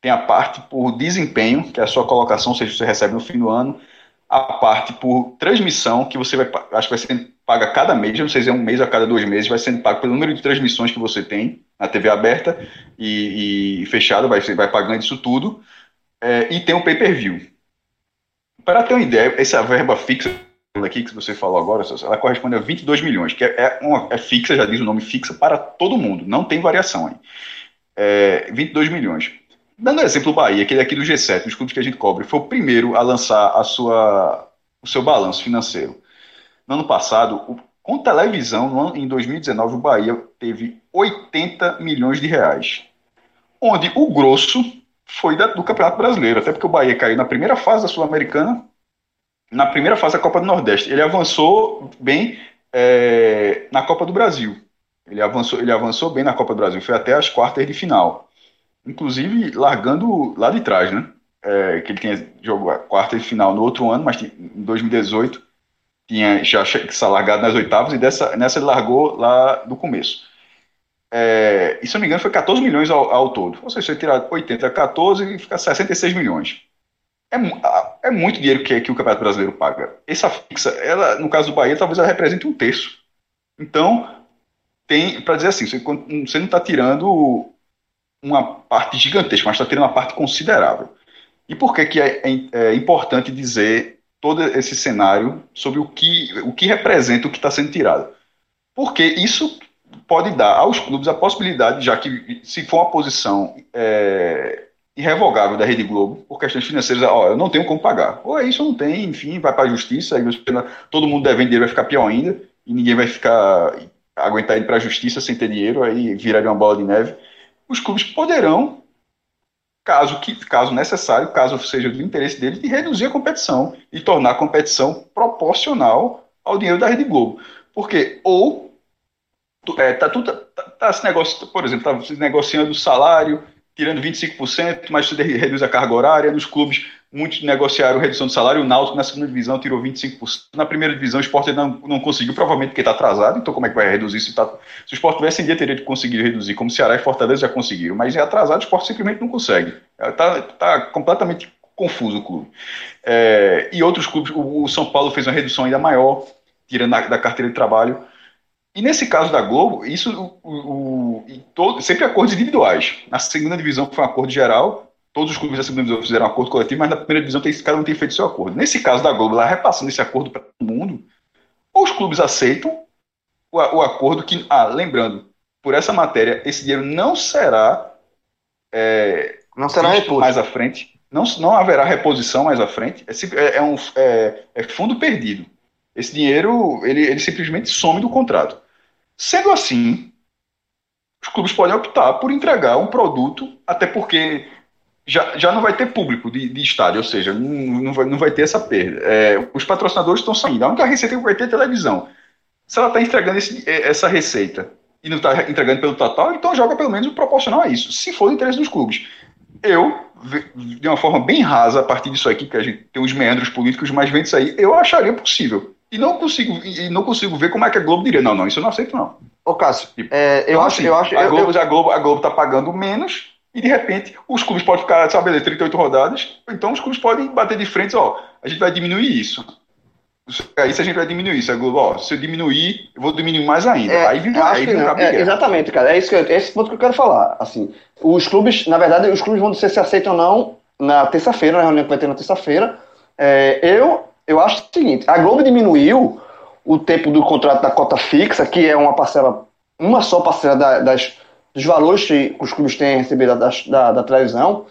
tem a parte por desempenho, que é a sua colocação, ou seja, você recebe no fim do ano, a parte por transmissão, que você vai, acho que vai ser paga cada mês, não sei se é um mês a cada dois meses, vai sendo pago pelo número de transmissões que você tem na TV aberta e, e fechada, vai, vai pagando isso tudo, é, e tem o pay-per-view. Para ter uma ideia, essa verba fixa aqui que você falou agora, ela corresponde a 22 milhões, que é, é, uma, é fixa, já diz o nome fixa, para todo mundo, não tem variação aí. É, 22 milhões. Dando exemplo, o Bahia, aquele aqui do G7, dos clubes que a gente cobre, foi o primeiro a lançar a sua, o seu balanço financeiro. No ano passado, com televisão, em 2019, o Bahia teve 80 milhões de reais. Onde o grosso foi da, do Campeonato Brasileiro, até porque o Bahia caiu na primeira fase da Sul-Americana, na primeira fase da Copa do Nordeste. Ele avançou bem é, na Copa do Brasil. Ele avançou, ele avançou bem na Copa do Brasil, foi até as quartas de final. Inclusive largando lá de trás, né? É, que ele tinha jogo a quarta de final no outro ano, mas em 2018 tinha já se largado nas oitavas e dessa, nessa ele largou lá do começo. É, e se eu não me engano foi 14 milhões ao, ao todo. Ou seja, você tirar 80 a 14 e fica 66 milhões. É, é muito dinheiro que, que o Campeonato Brasileiro paga. Essa fixa, ela, no caso do Bahia, talvez ela represente um terço. Então, tem, para dizer assim, você, você não está tirando uma parte gigantesca, mas está tirando uma parte considerável. E por que, que é, é, é importante dizer todo esse cenário sobre o que, o que representa o que está sendo tirado. Porque isso pode dar aos clubes a possibilidade, já que se for uma posição é, irrevogável da Rede Globo, por questões financeiras, ó, eu não tenho como pagar. Ou é isso, não tem, enfim, vai para a justiça, aí todo mundo devendo dinheiro vai ficar pior ainda, e ninguém vai ficar aguentar ir para a justiça sem ter dinheiro, aí viraria uma bola de neve. Os clubes poderão caso, que, caso necessário, caso seja do interesse deles, de reduzir a competição e tornar a competição proporcional ao dinheiro da Rede Globo. Porque, ou, é, tá tudo, tá, tá, esse negócio, por exemplo, tá se negociando o salário tirando 25%, mas você reduz a carga horária. Nos clubes, muitos negociaram redução de salário. O Náutico, na segunda divisão, tirou 25%. Na primeira divisão, o esporte não, não conseguiu, provavelmente porque está atrasado. Então, como é que vai reduzir? Se, tá, se o esporte tivesse em dia, teria conseguido reduzir, como Ceará e Fortaleza já conseguiram. Mas é atrasado, o esporte simplesmente não consegue. Está tá completamente confuso o clube. É, e outros clubes, o, São Paulo fez uma redução ainda maior, tirando da carteira de trabalho. E nesse caso da Globo, isso o, o, todo, sempre acordos individuais. Na segunda divisão foi um acordo geral, todos os clubes da segunda divisão fizeram um acordo coletivo, mas na primeira divisão tem, cada um tem feito seu acordo. Nesse caso da Globo, ela repassando esse acordo para todo mundo, ou os clubes aceitam o, o acordo que, ah, lembrando, por essa matéria, esse dinheiro não será é, não será reposto mais à frente, não, não haverá reposição mais à frente, é, é, é um é, é fundo perdido. Esse dinheiro, ele, ele simplesmente some do contrato. Sendo assim, os clubes podem optar por entregar um produto, até porque já, já não vai ter público de, de estádio, ou seja, não, não, vai, não vai ter essa perda. É, os patrocinadores estão saindo. A única receita que vai ter é televisão. Se ela está entregando esse, é, essa receita e não está entregando pelo total, então joga pelo menos proporcional a isso, se for do interesse dos clubes. Eu, de uma forma bem rasa, a partir disso aqui, que a gente tem os meandros políticos, mas vendo isso aí, eu acharia possível. E não consigo, e não consigo ver como é que a Globo diria. Não, não, isso eu não aceito, não. Ô, Cássio, tipo, é, eu, então, acho, assim, eu acho. A Globo, eu, a, Globo, a Globo tá pagando menos e de repente os clubes podem ficar, sabe, 38 rodadas, então os clubes podem bater de frente, ó, a gente vai diminuir isso. Aí se a gente vai diminuir isso, a Globo, ó, se eu diminuir, eu vou diminuir mais ainda. É, aí vem, aí vem é, Exatamente, cara. É isso que eu, esse ponto que eu quero falar. Assim, os clubes, na verdade, os clubes vão dizer se aceitam ou não na terça-feira, na reunião que vai ter na terça-feira. É, eu eu acho o seguinte: a Globo diminuiu o tempo do contrato da cota fixa, que é uma parcela, uma só parcela da, das, dos valores que os clubes têm recebido da, da, da televisão,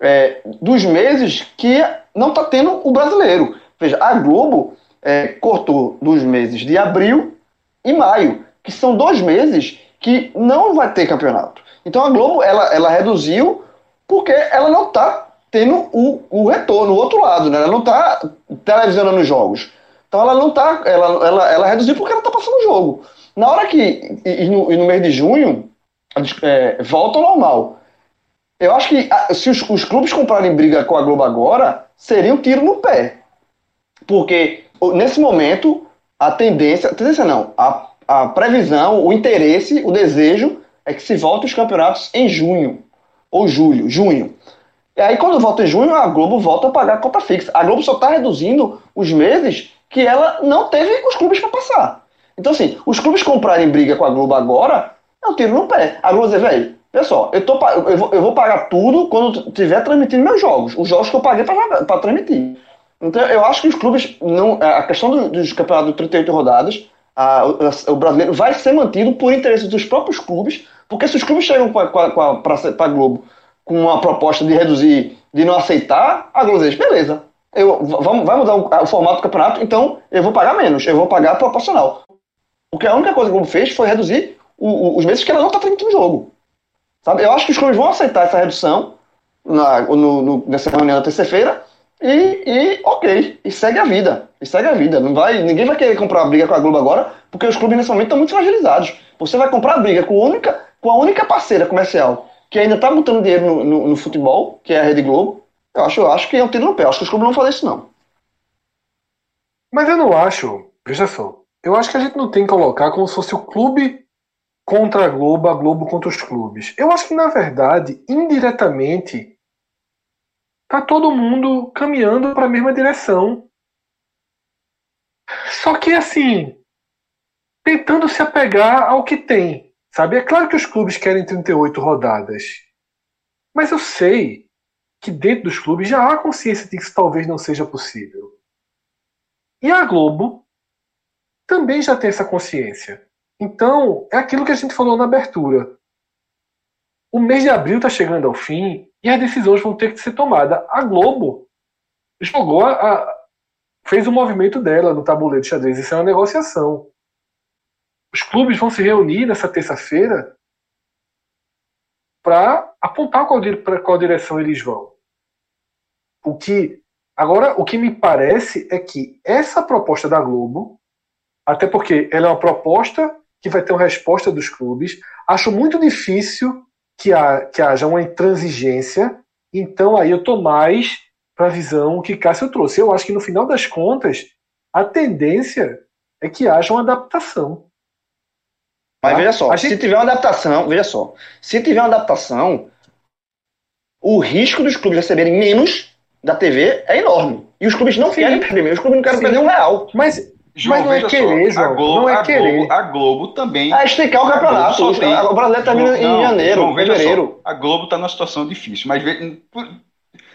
é, dos meses que não está tendo o brasileiro. Veja, a Globo é, cortou dos meses de abril e maio, que são dois meses que não vai ter campeonato. Então a Globo ela, ela reduziu porque ela não está tendo o, o retorno, o outro lado, né? Ela não está televisionando os jogos. Então ela não está, ela, ela, ela reduziu porque ela está passando o jogo. Na hora que, e, no, e no mês de junho, é, volta ao normal. Eu acho que se os, os, clubes comprarem briga com a Globo agora, seria um tiro no pé. Porque nesse momento, a tendência, a tendência não, a, a previsão, o interesse, o desejo é que se volte os campeonatos em junho ou julho, junho. E aí, quando volta em junho, a Globo volta a pagar a conta fixa. A Globo só está reduzindo os meses que ela não teve os clubes para passar. Então, assim, os clubes comprarem briga com a Globo agora, um tiro no pé. A Globo diz, velho, pessoal, eu, tô, eu, vou, eu vou pagar tudo quando estiver transmitindo meus jogos. Os jogos que eu paguei para transmitir. Então, eu acho que os clubes, não, a questão do, dos campeonatos de 38 rodadas, a, o, o brasileiro vai ser mantido por interesse dos próprios clubes, porque se os clubes chegam para a Globo com uma proposta de reduzir, de não aceitar, a Globo diz, beleza, eu, vamos, vai mudar o, o, formato do campeonato, então eu vou pagar menos, eu vou pagar proporcional. Porque a única coisa que a Globo fez foi reduzir o, o, os meses que ela não está transmitindo jogo. Sabe? Eu acho que os clubes vão aceitar essa redução na, no, no, nessa reunião da terça-feira e, e, ok, e segue a vida. E segue a vida. Não vai, ninguém vai querer comprar briga com a Globo agora, porque os clubes nesse momento estão muito fragilizados. Você vai comprar briga com a única, com a única parceira comercial que ainda está botando dinheiro no, no, no, futebol, que é a Rede Globo, eu acho, eu acho que é um tiro no pé. Eu acho que os clubes não fazem isso, não. Mas eu não acho, veja só, eu acho que a gente não tem que colocar como se fosse o clube contra a Globo, a Globo contra os clubes. Eu acho que, na verdade, indiretamente, tá todo mundo caminhando para a mesma direção. Só que, assim, tentando se apegar ao que tem. Sabe? É claro que os clubes querem 38 rodadas. Mas eu sei que dentro dos clubes já há consciência de que isso talvez não seja possível. E a Globo também já tem essa consciência. Então, é aquilo que a gente falou na abertura. O mês de abril está chegando ao fim e as decisões vão ter que ser tomadas. A Globo jogou a, fez o movimento dela no tabuleiro de xadrez. Isso é uma negociação. Os clubes vão se reunir nessa terça-feira para apontar para qual direção eles vão. O que agora o que me parece é que essa proposta da Globo, até porque ela é uma proposta que vai ter uma resposta dos clubes, acho muito difícil que, há, que haja uma intransigência, então aí eu estou mais para a visão que Cássio trouxe. Eu acho que no final das contas, a tendência é que haja uma adaptação. Mas tá? veja só, gente... se tiver uma adaptação, veja só, se tiver uma adaptação, o risco dos clubes receberem menos da TV é enorme. E os clubes não Sim. querem perder menos, os clubes não querem Sim. perder um real. Mas, João, mas não é querer, só, João. A Globo, não é a querer. Globo, a Globo também. É esticar o campeonato. O, brasileiro termina em janeiro, João, fevereiro. Só, a Globo está numa situação difícil, mas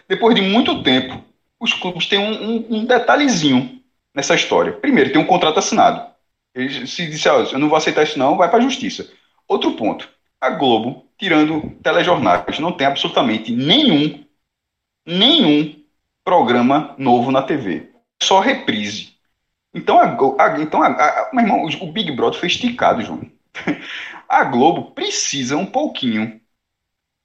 depois de muito tempo, os clubes têm um, um, um detalhezinho nessa história. Primeiro, tem um contrato assinado. Ele se disser, oh, eu não vou aceitar isso não, vai para a justiça. Outro ponto, a Globo, tirando telejornais, não tem absolutamente nenhum, nenhum programa novo na TV. Só reprise. Então, a, a então a, a, meu irmão, o Big Brother foi esticado, João. A Globo precisa um pouquinho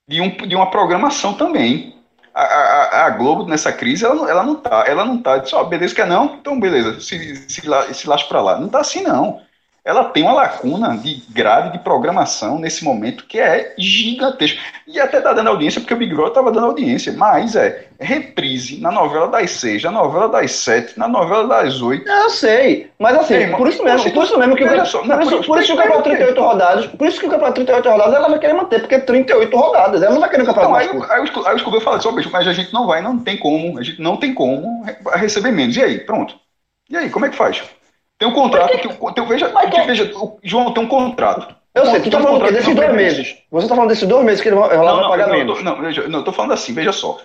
de, um, de uma programação também. A, a, a, Globo nessa crise, ela, ela não tá, ela não tá, só, oh, beleza, quer não? Então beleza, se, se, se lasca pra lá. Não tá assim não ela tem uma lacuna de grade de programação nesse momento que é gigantesca. E até tá dando audiência, porque o Big Brother estava dando audiência, mas é reprise na novela das seis, na novela das sete, na novela das oito. Eu sei, mas assim, é, por isso mesmo, por isso mesmo que, o, só, por, isso, por isso que o campeonato 38 rodadas, por isso que o campeonato 38 rodadas ela vai querer manter, porque é 38 rodadas, ela não vai querer um campeonato mais curto. Aí, aí, aí o Scooby fala assim, mas a gente não vai, não tem como, a gente não tem como receber menos. E aí, pronto. E aí, como é que faz? Tem um contrato que, tem, veja, que, veja, o João tem um contrato. Eu sei, tu tá falando um desses dois meses. Você tá falando desses dois meses que ele vai, não, não, pagar não, menos. Não, não, não, eu tô falando assim, veja só.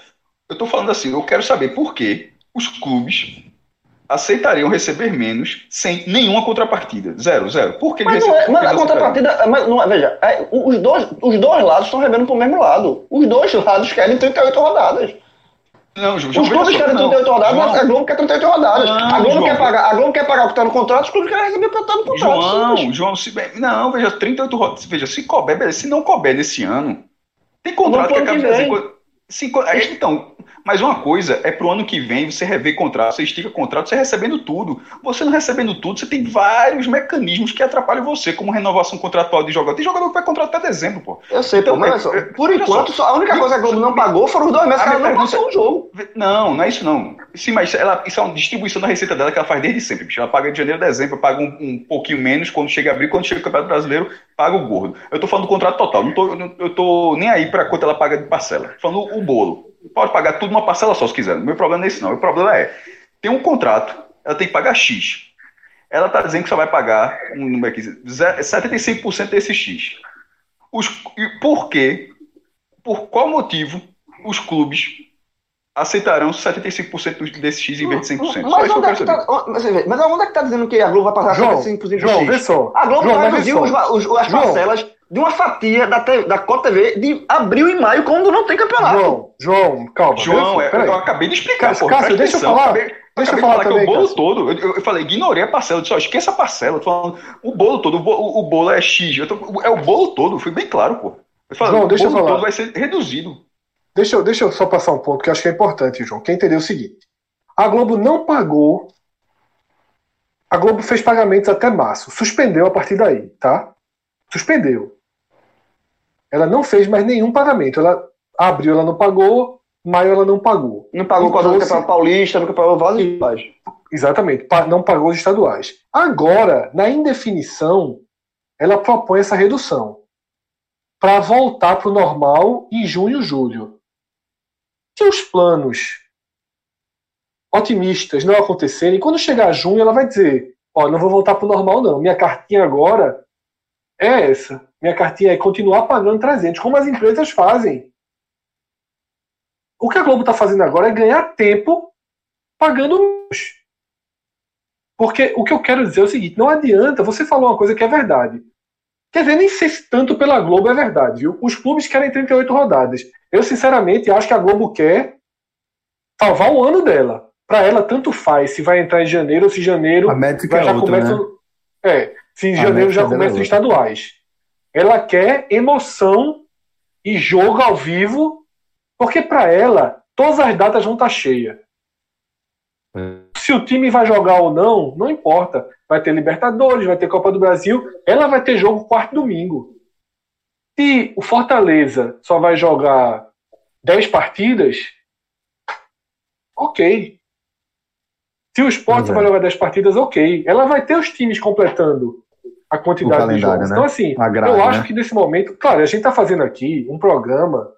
Eu tô falando assim, eu quero saber por que os clubes aceitariam receber menos sem nenhuma contrapartida. Zero, zero. Por que mas, não é, mas a contrapartida. Mas não é, veja, é, os, dois, os dois lados estão rebendo pro mesmo lado. Os dois lados querem 38 rodadas. Não, os clubes querem 38 rodadas, João. a Globo quer 38 rodadas. Não, a, Globo João. quer pagar, a Globo quer pagar o que está no contrato, os clubes querem receber o que está no contrato. João, sim, João, se, não, veja, 38 rodadas. Veja, se couber. Se não couber nesse ano, tem contrato que acaba de fazer. Cinco, então, mas uma coisa é pro ano que vem você rever contrato, você estica contrato, você recebendo tudo. Você não recebendo tudo, você tem vários mecanismos que atrapalham você, como renovação contratual de jogador. Tem jogador que vai contratar até dezembro, pô. Eu sei, então, pô, mas é, por enquanto, só, a única coisa que a Globo não pagou foram os dois meses que ela não passou o jogo. Não, não é isso não. Sim, mas ela, isso é uma distribuição da receita dela que ela faz desde sempre, bicho. Ela paga de janeiro a dezembro, paga um, um pouquinho menos quando chega abril, quando chega o Campeonato Brasileiro, paga o gordo. Eu tô falando do contrato total, não tô, eu tô nem aí pra quanto ela paga de parcela. Tô falando o bolo. Pode pagar tudo uma parcela só se quiser. O meu problema não é esse, não. O problema é: tem um contrato, ela tem que pagar X. Ela está dizendo que só vai pagar um número aqui, 75% desse X. Os, por quê? Por qual motivo os clubes aceitarão 75% desse X em vez de 100%? Mas, onde, é que tá, mas onde é que está dizendo que a Globo vai pagar João, 75% do João, X? Vê só. A Globo João, vai reduzir os, os, as parcelas de uma fatia da, da Cota TV de abril e maio, quando não tem campeonato. João, João, calma. João, é, eu acabei de explicar. Cássio, Cássio deixa eu falar. Acabei, deixa eu falar, também, que o bolo Cássio. todo, eu, eu, falei, ignorei a parcela, eu disse, ó, esqueça a parcela, eu tô falando, o bolo todo, o bolo, o bolo é X, tô, é o bolo todo, fui bem claro, pô. Eu falei, João, o deixa bolo eu falar. todo vai ser reduzido. Deixa eu, deixa eu só passar um ponto que eu acho que é importante, João, que é entender o seguinte. A Globo não pagou a Globo fez pagamentos até março, suspendeu a partir daí, tá? Suspendeu. Ela não fez mais nenhum pagamento. Ela abril ela não pagou, maio ela não pagou. Não pagou com a trouxe... Campeonato Paulista, nunca pagou vários estaduais. Exatamente, não pagou os estaduais. Agora, na indefinição, ela propõe essa redução para voltar para o normal em junho, julho. Se os planos otimistas não acontecerem, quando chegar junho, ela vai dizer: Ó, não vou voltar para o normal, não. Minha cartinha agora é essa. Minha cartinha é continuar pagando 300, como as empresas fazem. O que a Globo está fazendo agora é ganhar tempo pagando menos. Porque o que eu quero dizer é o seguinte: não adianta, você falou uma coisa que é verdade. Quer dizer, nem sei se tanto pela Globo é verdade, viu? Os clubes querem 38 rodadas. Eu, sinceramente, acho que a Globo quer salvar o ano dela. Para ela, tanto faz se vai entrar em janeiro ou se janeiro. A métrica já é outra, começa. Né? É, se em janeiro já começa os estaduais. Ela quer emoção e jogo ao vivo, porque para ela todas as datas vão estar tá cheias. É. Se o time vai jogar ou não, não importa. Vai ter Libertadores, vai ter Copa do Brasil, ela vai ter jogo quarto domingo. Se o Fortaleza só vai jogar 10 partidas, ok. Se o Sport vai jogar 10 partidas, ok. Ela vai ter os times completando a quantidade de jogos. Né? Então, assim, grade, eu acho né? que nesse momento, claro, a gente está fazendo aqui um programa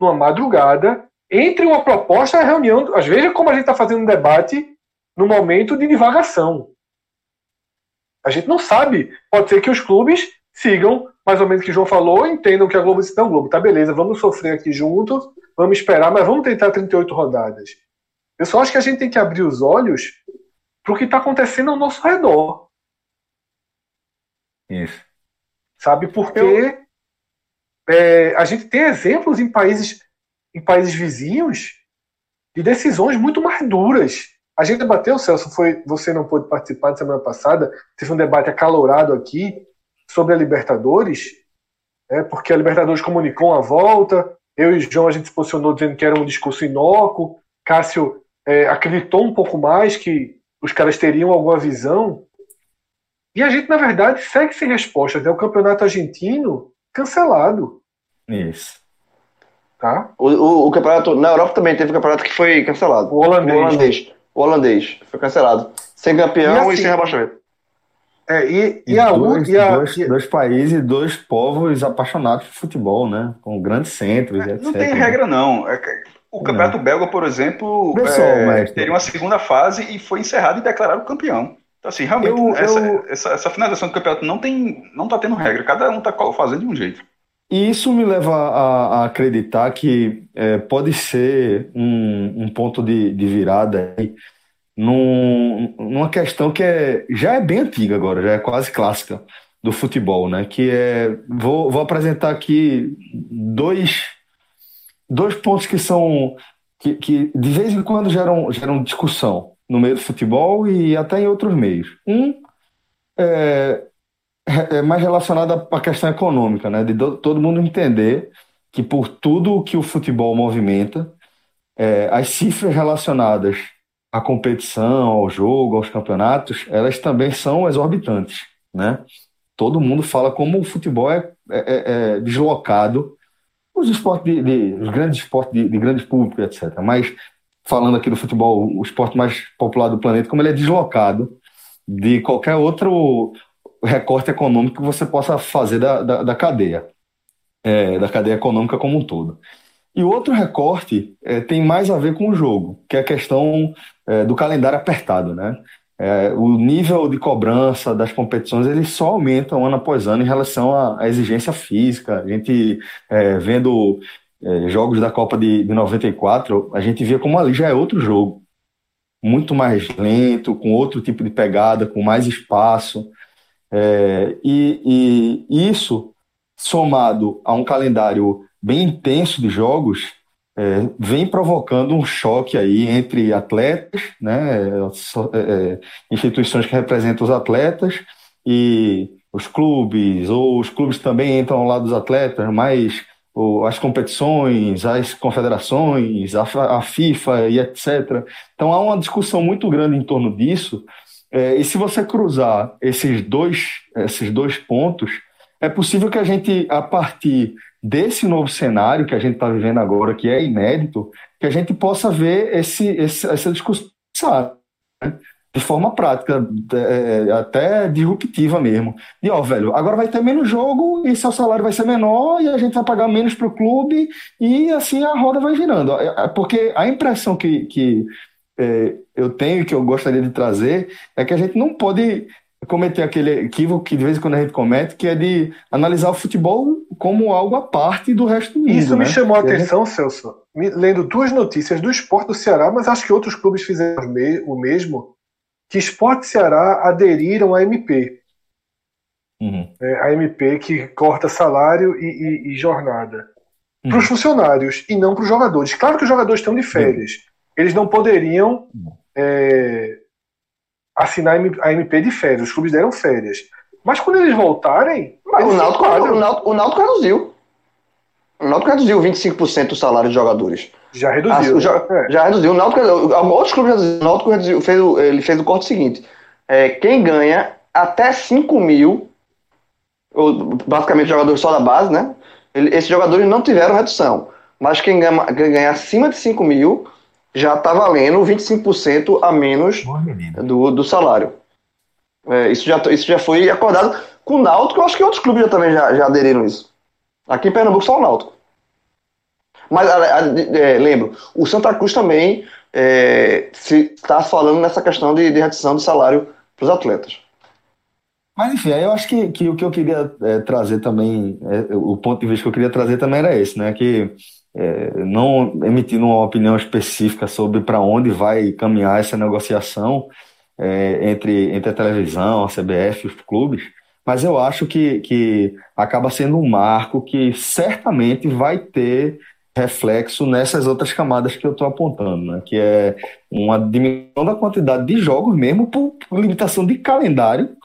numa madrugada, entre uma proposta e a reunião. Às vezes, como a gente está fazendo um debate no momento de divagação. A gente não sabe. Pode ser que os clubes sigam mais ou menos o que o João falou, entendam que a Globo disse, não, Globo, tá beleza, vamos sofrer aqui juntos, vamos esperar, mas vamos tentar 38 rodadas. Eu só acho que a gente tem que abrir os olhos para o que está acontecendo ao nosso redor. Isso. Sabe, porque Eu... é, a gente tem exemplos em países, em países vizinhos de decisões muito mais duras. A gente debateu, Celso, foi, você não pôde participar da semana passada, teve um debate acalorado aqui sobre a Libertadores, é, porque a Libertadores comunicou a volta, eu e o João a gente se posicionou dizendo que era um discurso inócuo, Cássio é, acreditou um pouco mais que os caras teriam alguma visão. E a gente, na verdade, segue sem resposta. Até o campeonato argentino cancelado. Isso. Tá? O, o, o, campeonato. Na Europa também teve um campeonato que foi cancelado. O holandês. O holandês, o holandês foi cancelado. Sem campeão e, assim, e sem rebaixamento. É, e, e, e, a, dois, e a, dois, dois países, dois povos apaixonados por futebol, né? Com grandes centros, é, etc. Não tem regra, não. É, o Campeonato Belga, por exemplo, é, teria uma segunda fase e foi encerrado e declarado campeão. Então, assim, realmente, eu, essa, eu... Essa, essa, finalização do campeonato não tem, não tá tendo regra. Cada um tá fazendo de um jeito. E isso me leva a, a acreditar que é, pode ser um, um ponto de, de virada aí num, numa questão que é, já é bem antiga agora, já é quase clássica do futebol, né? Que é. Vou, vou apresentar aqui dois, dois pontos que são. Que, que de vez em quando geram, geram discussão no meio do futebol e até em outros meios. Um é, é mais relacionado à questão econômica, né? De do, todo mundo entender que por tudo que o futebol movimenta, é, as cifras relacionadas à competição, ao jogo, aos campeonatos, elas também são exorbitantes, né? Todo mundo fala como o futebol é, é, é, é deslocado, os esportes de, de, os grandes esportes de, de grande público, etc. Mas falando aqui do futebol, o esporte mais popular do planeta, como ele é deslocado de qualquer outro recorte econômico que você possa fazer da, da, da cadeia, é, da cadeia econômica como um todo. E outro recorte é, tem mais a ver com o jogo, que é a questão é, do calendário apertado, né? É, o nível de cobrança das competições ele só aumenta ano após ano em relação à, à exigência física. A gente é, vendo é, jogos da Copa de, de 94, a gente via como ali já é outro jogo, muito mais lento, com outro tipo de pegada, com mais espaço. É, e, e isso somado a um calendário bem intenso de jogos, é, vem provocando um choque aí entre atletas, né, é, é, instituições que representam os atletas e os clubes, ou os clubes também entram ao lado dos atletas, mas as competições, as confederações, a, FIFA e etc. Então há uma discussão muito grande em torno disso. É, e se você cruzar esses dois, esses dois pontos, é possível que a gente, a partir desse novo cenário que a gente está vivendo agora, que é inédito, que a gente possa ver esse, esse essa discussão né? De forma prática, é, até disruptiva mesmo. E ó, velho, agora vai ter menos jogo e seu salário vai ser menor e a gente vai pagar menos para o clube e assim a roda vai girando. É, é, porque a impressão que, que é, eu tenho e que eu gostaria de trazer é que a gente não pode cometer aquele equívoco que de vez em quando a gente comete, que é de analisar o futebol como algo à parte do resto do mundo. Isso né? me chamou a atenção, Celso, lendo duas notícias do esporte do Ceará, mas acho que outros clubes fizeram o mesmo, que esporte Ceará aderiram à MP. Uhum. É, a MP que corta salário e, e, e jornada. Uhum. Para os funcionários e não para os jogadores. Claro que os jogadores estão de férias. Uhum. Eles não poderiam uhum. é, assinar a MP de férias. Os clubes deram férias. Mas quando eles voltarem. Mas o Náutico, o, Náutico, o Náutico reduziu. O Náutico reduziu 25% do salário de jogadores. Já reduziu. Ah, né? Já reduziu. O Náutico, outros clubes reduziram. O Náutico reduziu, fez, ele fez o corte seguinte. É, quem ganha até 5 mil, ou, basicamente jogadores só da base, né? esses jogadores não tiveram redução. Mas quem ganha, quem ganha acima de 5 mil já está valendo 25% a menos do, do salário. É, isso, já, isso já foi acordado com o Náutico, eu acho que outros clubes já também já, já aderiram isso. Aqui em Pernambuco só o Náutico. Mas é, lembro, o Santa Cruz também é, está falando nessa questão de, de redução de salário para os atletas. Mas enfim, eu acho que, que o que eu queria é, trazer também, é, o ponto de vista que eu queria trazer também era esse, né? Que é, não emitindo uma opinião específica sobre para onde vai caminhar essa negociação é, entre, entre a televisão, a CBF os clubes, mas eu acho que, que acaba sendo um marco que certamente vai ter reflexo nessas outras camadas que eu estou apontando, né? que é uma diminuição da quantidade de jogos mesmo por, por limitação de calendário,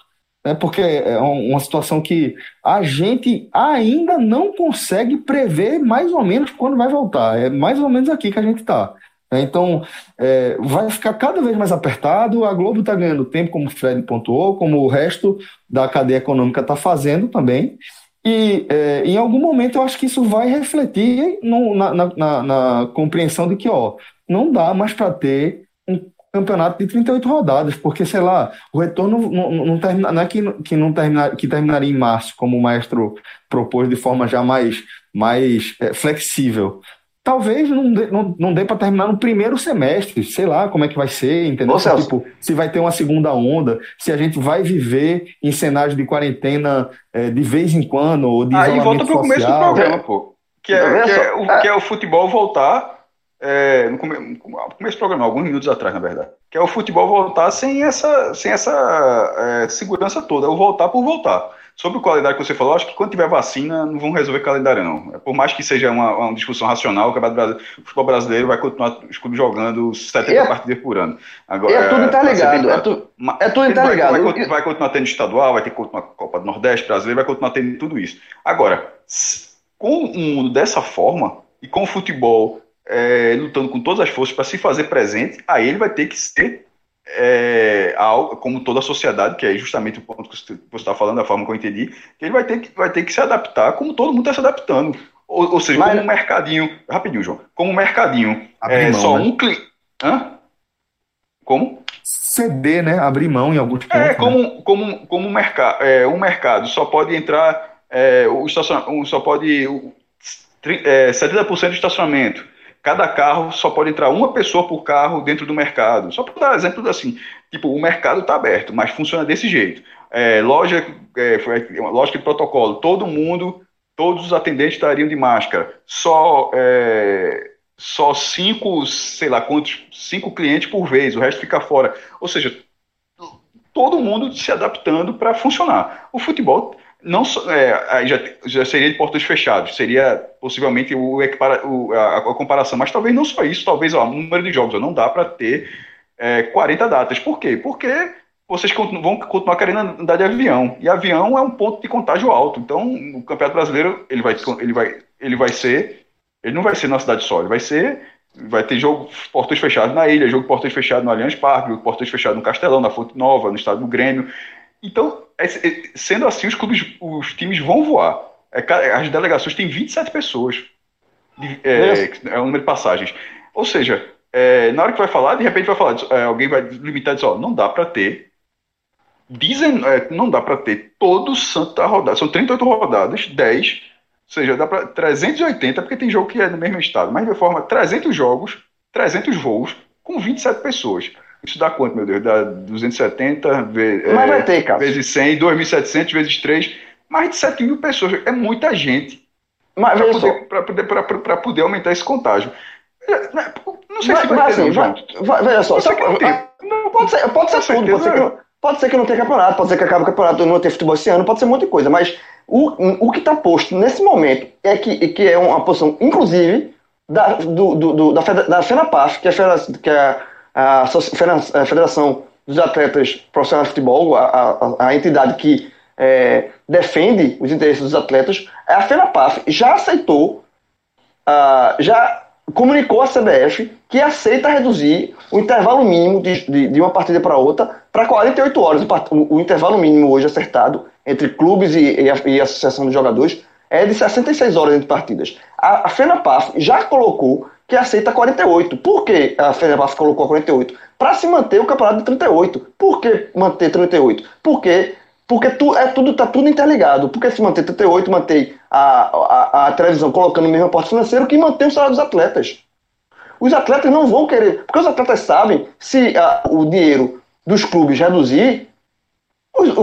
né? porque é uma situação que a gente ainda não consegue prever mais ou menos quando vai voltar. É mais ou menos aqui que a gente está. Né? Então, é, vai ficar cada vez mais apertado. A Globo está ganhando tempo, como o Fred pontuou, como o resto da cadeia econômica está fazendo também. E é, em algum momento eu acho que isso vai refletir no, na, na, na, compreensão de que ó, não dá mais para ter um campeonato de 38 rodadas, porque, sei lá, o retorno não, não, não, termina, não é que, que, não termina, que terminaria em março, como o maestro propôs de forma já mais, mais é, flexível, talvez não dê, não, não dê para terminar no primeiro semestre, sei lá como é que vai ser, entendeu? Ô, se, tipo, se vai ter uma segunda onda, se a gente vai viver em cenários de quarentena é, de vez em quando, ou de Aí volta para o começo do programa, pô. Que é, que é, o, que é o futebol voltar. É, no, come, no começo do programa, alguns minutos atrás, na verdade. Que é o futebol voltar sem essa, sem essa é, segurança toda, é o voltar por voltar. Sobre o calendário que você falou, acho que quando tiver vacina, não vão resolver calendário, não. Por mais que seja uma, uma discussão racional, o, futebol brasileiro vai continuar os clubes jogando 70 é, partidas por ano. Agora, é tudo interligado. É, tu, é tudo interligado. Vai, vai, vai, continuar tendo estadual, vai ter que continuar Copa do Nordeste, brasileiro, vai continuar tendo tudo isso. Agora, com o mundo dessa forma, e com o futebol é, lutando com todas as forças para se fazer presente, aí ele vai ter que ser é, algo, como toda a sociedade, que é justamente o ponto que você está falando, da forma que eu entendi, que ele vai ter que, vai ter que se adaptar como todo mundo está se adaptando. Ou, ou seja, Mas... como um mercadinho. Rapidinho, João. Como um mercadinho. é, mão, só né? um cliente. Como? Ceder, né? Abrir mão em alguns pontos. É, como, né? como, como um, mercado, é, um mercado só pode entrar. É, o estacion... só pode. É, 70% de estacionamento cada carro só pode entrar uma pessoa por carro dentro do mercado. Só para dar exemplo assim, tipo, o mercado está aberto, mas funciona desse jeito. É, loja, é, lógica de protocolo, todo mundo, todos os atendentes estariam de máscara. Só, é, só cinco, sei lá quantos, cinco clientes por vez, o resto fica fora. Ou seja, todo mundo se adaptando para funcionar. O futebol não é, já, já seria de portas fechados, seria possivelmente o, o a, a, comparação, mas talvez não só isso, talvez o número de jogos, não dá para ter é, 40 datas. Por quê? Porque vocês vão continuar querendo andar de avião, e avião é um ponto de contágio alto, então o Campeonato Brasileiro ele vai, ele vai, ele vai ser, ele não vai ser na cidade só, ele vai ser vai ter jogo portões fechados na ilha, jogo portões fechados no Allianz Parque, jogo portões fechados no Castelão, na Fonte Nova, no estado do Grêmio. Então, é, é, sendo assim, os clubes, os times vão voar. É, as delegações têm 27 pessoas. É, é o número de passagens. Ou seja, é, na hora que vai falar, de repente vai falar, é, alguém vai limitar e dizer, ó, não dá para ter. Dizem, é, não dá para ter todo santa rodada. São 38 rodadas, 10. Ou seja, dá para 380, porque tem jogo que é no mesmo estado. Mas de forma, 300 jogos, 300 voos, com 27 pessoas. Isso dá quanto, meu Deus? Dá 270 vezes, Mas vai ter, cara. vezes 100, 2.700 vezes 3, mais de 7 mil pessoas. É muita gente para poder, poder, poder aumentar esse contágio. É, né, não sei mas, se vai mas, ter, assim, vai, vai, Veja só, só não, pode ser, pode ser tudo. Pode ser, que, pode ser que não tenha campeonato, pode ser que acabe o campeonato não tenha futebol esse ano, pode ser muita coisa, mas o, o que está posto nesse momento é que, que é uma posição, inclusive, da, do, do, do da, da FENAPAF, que é a, que é a Federação dos Atletas Profissionais de Futebol, a, a, a entidade que é, defende os interesses dos atletas, a FENAPAF já aceitou, uh, já comunicou à CBF que aceita reduzir o intervalo mínimo de, de, de uma partida para outra para 48 horas. O, o, intervalo mínimo hoje acertado entre clubes e, e, a, e a Associação de Jogadores é de 66 horas entre partidas. A, a FENAPAF já colocou que aceita 48. Por que a FENAPAF colocou 48? Para se manter o campeonato de 38. Por que manter 38? Porque porque tu, é tudo tá tudo interligado. Porque se manter 38, mantém a, a, a televisão colocando o mesmo aporte financeiro que mantém o salário dos atletas. Os atletas não vão querer, porque os atletas sabem se a, o dinheiro dos clubes reduzir,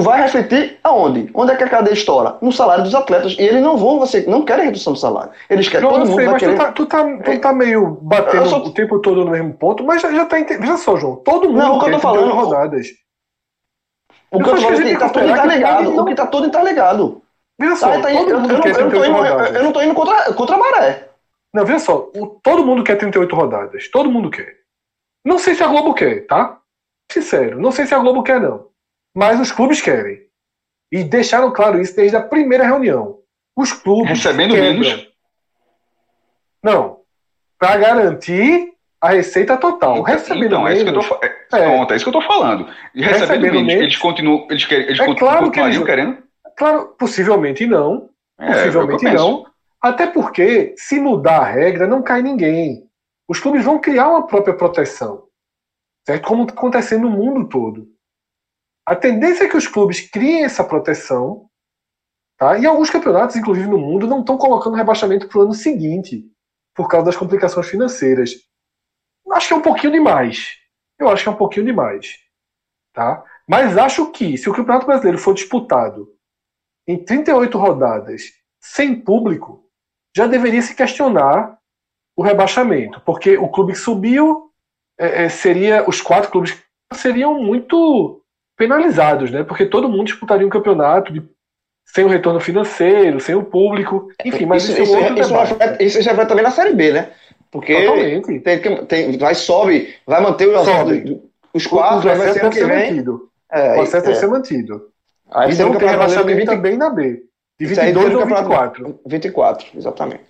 vai refletir aonde? Onde é que a cadeia estoura? No salário dos atletas. E eles não vão, você não querem redução do salário. Eles querem João, todo mundo sei, mas querer... tu, tá, tu, tá, tu tá meio batendo só... o tempo todo no mesmo ponto, mas já, já tá. Ente... Veja só, João, todo mundo não, o que eu tô falando, rodadas. O que eu tô falando é que tá tudo interligado. Não... O que tá tudo interligado. Veja só, tá, tá, eu, eu, não, eu, não tô indo contra, contra a maré. Não, veja só, o, todo mundo quer 38 rodadas. Todo mundo quer. Não sei se a Globo quer, tá? Sincero, não sei se a Globo quer, não. Mas os clubes querem. E deixaram claro isso desde a primeira reunião. Os clubes. Recebendo quebram. menos. Não. Para garantir a receita total. Então, recebendo então, menos. É isso, que eu tô, é, é. é isso que eu tô falando. E recebendo, recebendo menos, menos, eles continuam. Eles, querem, eles é claro que eles, querendo. Claro, possivelmente não. É, possivelmente não. Até porque, se mudar a regra, não cai ninguém. Os clubes vão criar uma própria proteção. Certo? Como está acontecendo no mundo todo. A tendência é que os clubes criem essa proteção. Tá? E alguns campeonatos, inclusive no mundo, não estão colocando rebaixamento para o ano seguinte, por causa das complicações financeiras. Acho que é um pouquinho demais. Eu acho que é um pouquinho demais. Tá? Mas acho que, se o Campeonato Brasileiro for disputado em 38 rodadas sem público, já deveria se questionar o rebaixamento, porque o clube que subiu é, é, seria os quatro clubes seriam muito penalizados, né? Porque todo mundo disputaria um campeonato de, sem o retorno financeiro, sem o público, enfim. Mas isso, isso, é isso, isso, isso reflete também na série B, né? Porque Totalmente. Tem, tem, vai sobe, vai manter os, sobe. os quatro, o vai ser que vem. Mantido. É, o acesso é. ser mantido. Aí e não tem rebaixamento 20... também na B. De 22 ou 24. 24, exatamente.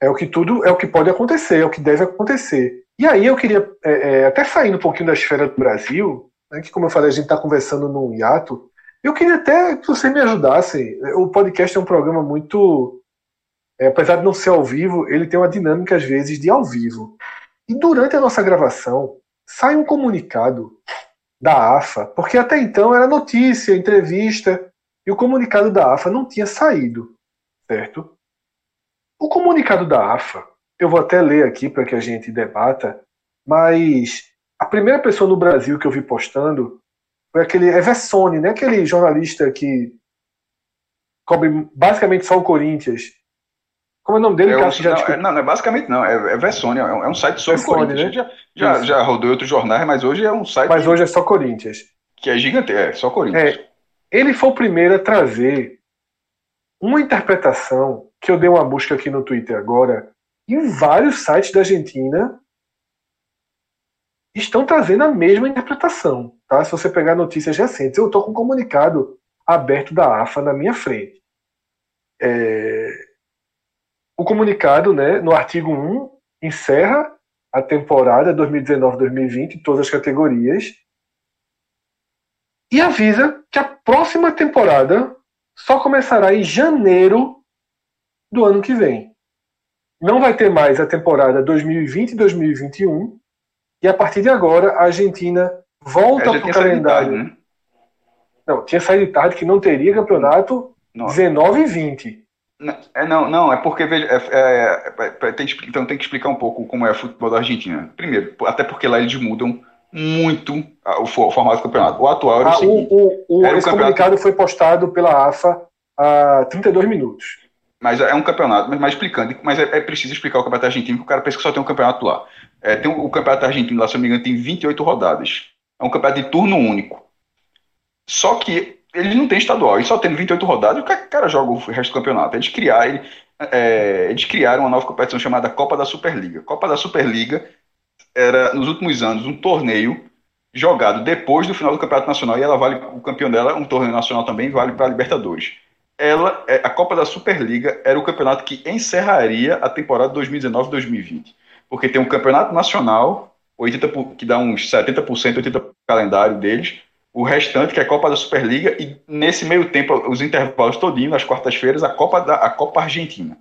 É o que tudo, é o que pode acontecer, é o que deve acontecer. E aí eu queria, é, é, até saindo um pouquinho da esfera do Brasil, né, que como eu falei, a gente está conversando num hiato, eu queria até que você me ajudasse. O podcast é um programa muito. É, apesar de não ser ao vivo, ele tem uma dinâmica, às vezes, de ao vivo. E durante a nossa gravação, sai um comunicado da AFA, porque até então era notícia, entrevista, e o comunicado da AFA não tinha saído, certo? O comunicado da AFA, eu vou até ler aqui para que a gente debata, mas a primeira pessoa no Brasil que eu vi postando foi aquele Eversone, né? aquele jornalista que cobre basicamente só o Corinthians. Como é o nome dele? É um, já não, é, não, não, é basicamente não, é, é Versone, é um, é um site sobre Versone, Corinthians. Né? Já, já, já, rodou outros jornais, mas hoje é um site. Mas hoje é só Corinthians. Que é gigante, é só Corinthians. É, ele foi o primeiro a trazer uma interpretação que eu dei uma busca aqui no Twitter agora, e vários sites da Argentina estão trazendo a mesma interpretação. Tá? Se você pegar notícias recentes, eu estou com um comunicado aberto da AFA na minha frente. É... O comunicado, né, no artigo 1, encerra a temporada 2019-2020 em todas as categorias e avisa que a próxima temporada só começará em janeiro do ano que vem. Não vai ter mais a temporada 2020 e 2021. E a partir de agora, a Argentina volta para o calendário. Tarde, né? Não, tinha saído tarde que não teria campeonato Nossa. 19 e 20. Não, é, não, não, é porque veja, é, é, é, tem, então tem que explicar um pouco como é o futebol da Argentina. Primeiro, até porque lá eles mudam muito o, formato do campeonato. O atual era ah, o seguinte. O, o, o esse campeonato... comunicado foi postado pela AFA há 32 minutos. Mas é um campeonato, mas, mas explicando, mas é, é, preciso explicar o campeonato argentino, porque o cara pensa que só tem um campeonato lá. É, tem o campeonato argentino lá, se não me engano, tem 28 rodadas. É um campeonato de turno único. Só que eles não têm estadual, e só tendo 28 rodadas, o cara joga o resto do campeonato. Eles criaram, ele, é, eles criaram uma nova competição chamada Copa da Superliga. Copa da Superliga era, nos últimos anos, um torneio jogado depois do final do Campeonato Nacional, e ela vale, o campeão dela, um torneio nacional também, vale para a Libertadores ela, é, a Copa da Superliga era o campeonato que encerraria a temporada 2019-2020. Porque tem um campeonato nacional, 80, que dá uns 70%, 80% do calendário deles, o restante, que é a Copa da Superliga, e nesse meio tempo, os intervalos todinhos, nas quartas-feiras, a Copa da a Copa Argentina.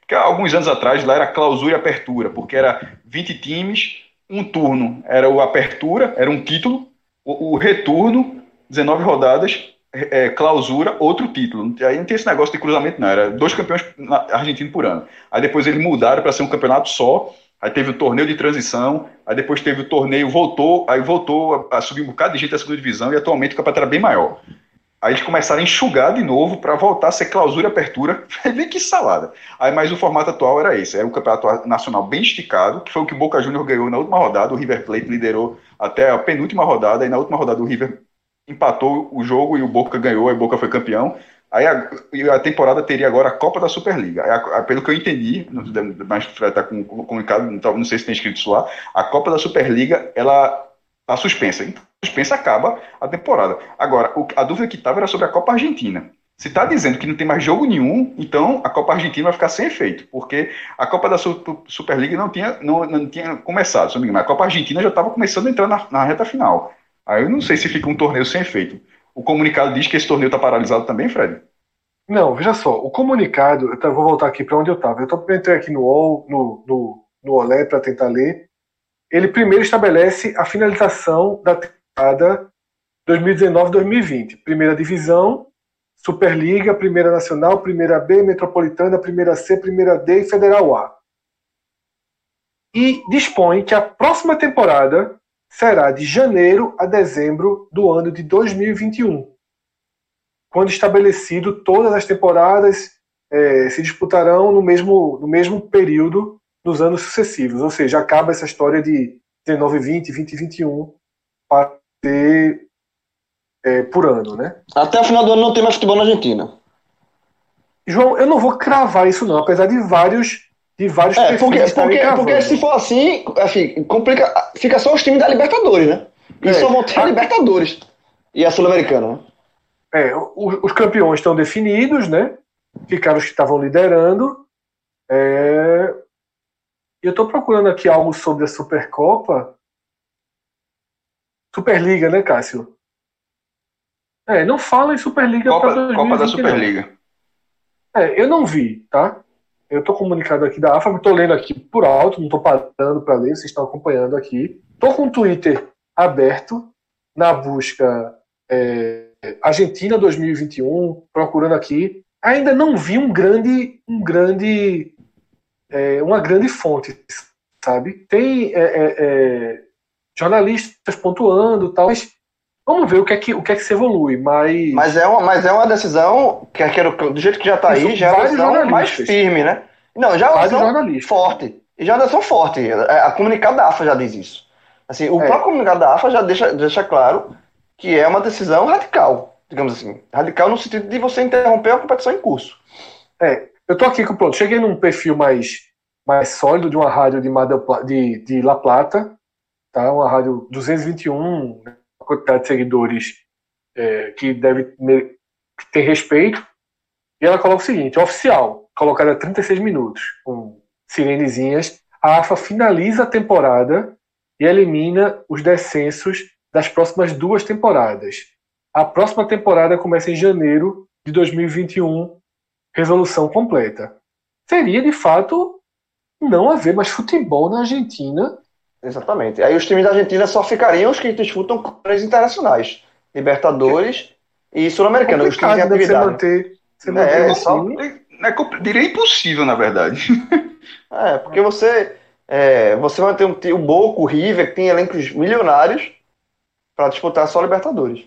Porque alguns anos atrás lá era clausura e apertura, porque era 20 times, um turno era o apertura, era um título, o, o retorno, 19 rodadas, é, clausura, outro título. Aí não tem esse negócio de cruzamento, não. Era dois campeões argentinos por ano. Aí depois eles mudaram para ser um campeonato só. Aí teve o torneio de transição. Aí depois teve o torneio, voltou. Aí voltou a, a subir um bocado de gente da segunda divisão. E atualmente o campeonato era bem maior. Aí eles começaram a enxugar de novo para voltar a ser clausura e apertura. Vem que salada. Aí, mas o formato atual era esse: era um campeonato nacional bem esticado, que foi o que o Boca Juniors ganhou na última rodada. O River Plate liderou até a penúltima rodada. E na última rodada o River empatou o jogo e o Boca ganhou, e o Boca foi campeão. Aí a, a, temporada teria agora a Copa da Superliga. A, a, pelo que eu entendi, mas está com comunicado, não, não sei se tem escrito isso lá, a Copa da Superliga ela está suspensa. Então, suspensa acaba a temporada. Agora, o, a dúvida que estava era sobre a Copa Argentina. Se está dizendo que não tem mais jogo nenhum, então a Copa Argentina vai ficar sem efeito, porque a Copa da Superliga não tinha, não, não tinha começado, engano. A Copa Argentina já estava começando a entrar na, na reta final. Aí eu não sei se fica um torneio sem efeito. O comunicado diz que esse torneio está paralisado também, Fred? Não, veja só, o comunicado, eu vou voltar aqui para onde eu estava. Eu entrei aqui no OL, no, no, no Olé para tentar ler. Ele primeiro estabelece a finalização da temporada 2019-2020. Primeira divisão, Superliga, Primeira Nacional, Primeira B, Metropolitana, Primeira C, Primeira D e Federal A. E dispõe que a próxima temporada será de janeiro a dezembro do ano de 2021, quando estabelecido todas as temporadas é, se disputarão no mesmo, no mesmo período nos anos sucessivos, ou seja, acaba essa história de 19, 20, 20 21 para ter é, por ano, né? Até o final do ano não tem mais futebol na Argentina. João, eu não vou cravar isso não, apesar de vários de vários é, porque, porque, porque, se for assim, assim, complica, fica só os times da Libertadores, né? E é, só vão ter a Libertadores e a Sul-Americana, né? É, os, os, campeões estão definidos, né? Ficaram os que estavam liderando. É... Eu estou procurando aqui algo sobre a Supercopa. Superliga, né, Cássio? É, não fala em Superliga Copa, Copa da Superliga. É, eu não vi, tá? Eu estou comunicado aqui da AFA, estou lendo aqui por alto, não estou parando para ler, vocês estão acompanhando aqui. Estou com o Twitter aberto na busca é, Argentina 2021, procurando aqui. Ainda não vi um grande, um grande, é, uma grande fonte, sabe? Tem é, é, é jornalistas pontuando, tal, mas Vamos ver o que é que, o que, é que se evolui, mas. Mas é uma, mas é uma decisão que, é que do jeito que já está aí, já é uma decisão mais firme, né? Não, já é uma decisão forte. E já é uma decisão forte. A comunicado da AFA já diz isso. Assim, o é. próprio comunicado da AFA já deixa, deixa claro que é uma decisão radical, digamos assim. Radical no sentido de você interromper a competição em curso. É, eu tô aqui com pronto. Cheguei num perfil mais, mais sólido de uma rádio de, de, de La Plata, tá? Uma rádio 221, quantidade de seguidores é, que deve tem respeito. E ela coloca o seguinte: oficial, colocada 36 minutos, com sirenezinhas. A AFA finaliza a temporada e elimina os descensos das próximas duas temporadas. A próxima temporada começa em janeiro de 2021, resolução completa. Seria, de fato, não haver mais futebol na Argentina Exatamente. Aí os times da Argentina só ficariam os que disputam três internacionais. Libertadores e Sul-Americano. Os times de atividade. Você manter, você manter é, só, é, diria impossível, na verdade. É, porque você, é, você vai ter um, o Boca, o River, que tem elencos milionários para disputar só Libertadores.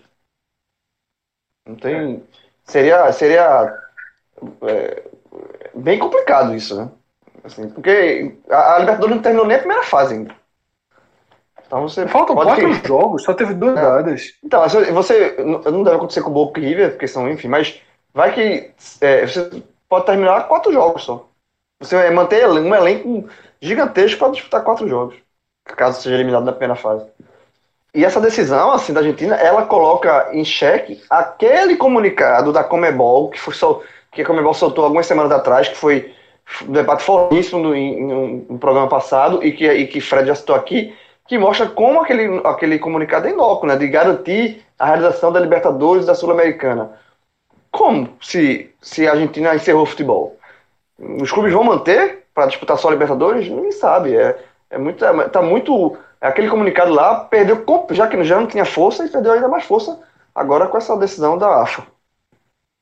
Não tem. Seria, seria é, bem complicado isso, né? Assim, porque a, a Libertadores não terminou nem a primeira fase ainda. Então você Faltam quatro jogos, só teve duas dadas. Então, você. Não deve acontecer com o Boca River, porque são, enfim, mas vai que. É, você pode terminar quatro jogos só. Você vai manter um elenco gigantesco para disputar quatro jogos. Caso seja eliminado na primeira fase. E essa decisão, assim, da Argentina, ela coloca em xeque aquele comunicado da Comebol, que foi só, que a Comebol soltou algumas semanas atrás, que foi um debate fortíssimo no, em, em um programa passado, e que, e que Fred já citou aqui, que mostra como aquele, aquele comunicado é inócuo, né? De garantir a realização da Libertadores da Sul-Americana. Como se, se a Argentina encerrou o futebol? Os clubes vão manter para disputar só a Libertadores? Ninguém sabe. É, é muito, é, tá muito. Aquele comunicado lá perdeu, já que já não tinha força, e perdeu ainda mais força agora com essa decisão da AFA.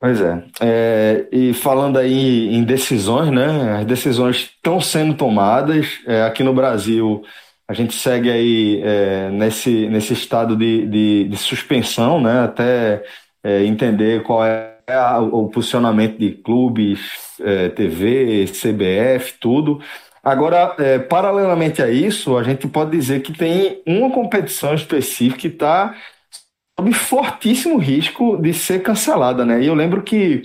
Pois é. é. E falando aí em decisões, né? As decisões estão sendo tomadas. É, aqui no Brasil, a gente segue aí é, nesse, nesse estado de, de, de, suspensão, né? Até é, entender qual é a, o posicionamento de clubes, é, TV, CBF, tudo. Agora, é, paralelamente a isso, a gente pode dizer que tem uma competição específica que está sob fortíssimo risco de ser cancelada, né? E eu lembro que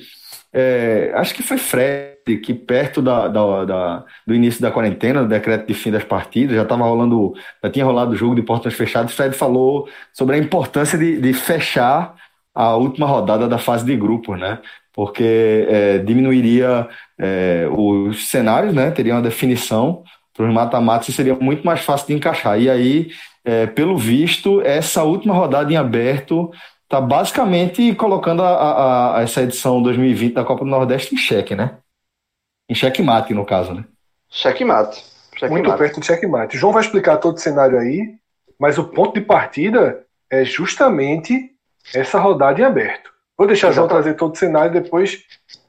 é, acho que foi Fred que perto da, da, da, do início da quarentena, do decreto de fim das partidas, já estava rolando, já tinha rolado o jogo de portas fechadas. Fred falou sobre a importância de, de fechar a última rodada da fase de grupos, né? Porque é, diminuiria é, os cenários, né? Teria uma definição para os mata-matas e seria muito mais fácil de encaixar. E aí, é, pelo visto, essa última rodada em aberto está basicamente colocando a, a, a, essa edição 2020 da Copa do Nordeste em xeque, né? Em xeque-mate, no caso, né? Xeque-mate. Cheque Muito perto do xeque-mate. João vai explicar todo o cenário aí, mas o ponto de partida é justamente essa rodada em aberto. Vou deixar Exatamente. João trazer todo o cenário e depois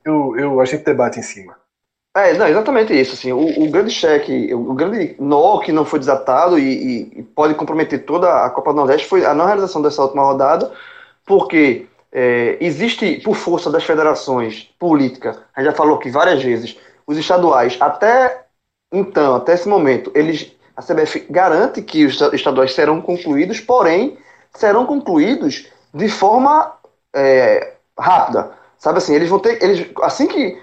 eu, eu, a gente debate em cima. É, não, exatamente isso. Assim, o, o grande cheque, o, o, grande nó que não foi desatado e, e, pode comprometer toda a Copa do Nordeste foi a não realização dessa última rodada, porque é, existe, por força das federações políticas, a gente já falou aqui várias vezes, os estaduais, até então, até esse momento, eles, a CBF garante que os estaduais serão concluídos, porém, serão concluídos de forma é, rápida. Sabe assim, eles vão ter. Eles, assim que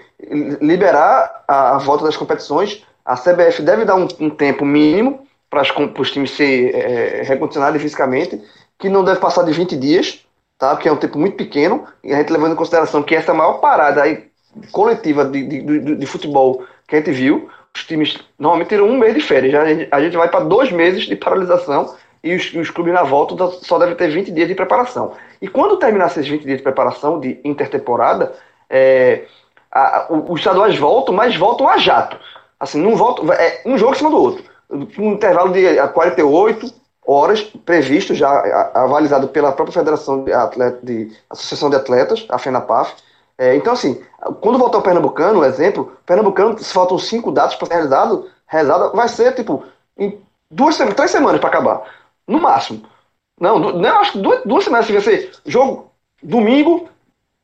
liberar a, a volta das competições, a CBF deve dar um, um tempo mínimo para os times ser é, recondicionados fisicamente, que não deve passar de 20 dias, tá? que é um tempo muito pequeno, e a gente levando em consideração que essa é maior parada aí, coletiva de, de, de, de futebol que a gente viu, os times normalmente tiram um mês de férias, a gente, a gente vai para dois meses de paralisação e os, os, clubes na volta só devem ter 20 dias de preparação. E quando terminar esses 20 dias de preparação de intertemporada, é, a, os estaduais voltam, mas voltam a jato. Assim, não voltam, é um jogo em cima do outro. Um intervalo de 48 horas previsto, já avalizado pela própria Federação de, Atleta, de Associação de Atletas, a FENAPAF. É, então, assim, quando voltar o Pernambucano, exemplo, Pernambucano, se faltam cinco datas para ser realizado, realizado, vai ser, tipo, em duas, três semanas para acabar. No máximo. Não, não acho que duas, duas semanas vai ser jogo domingo,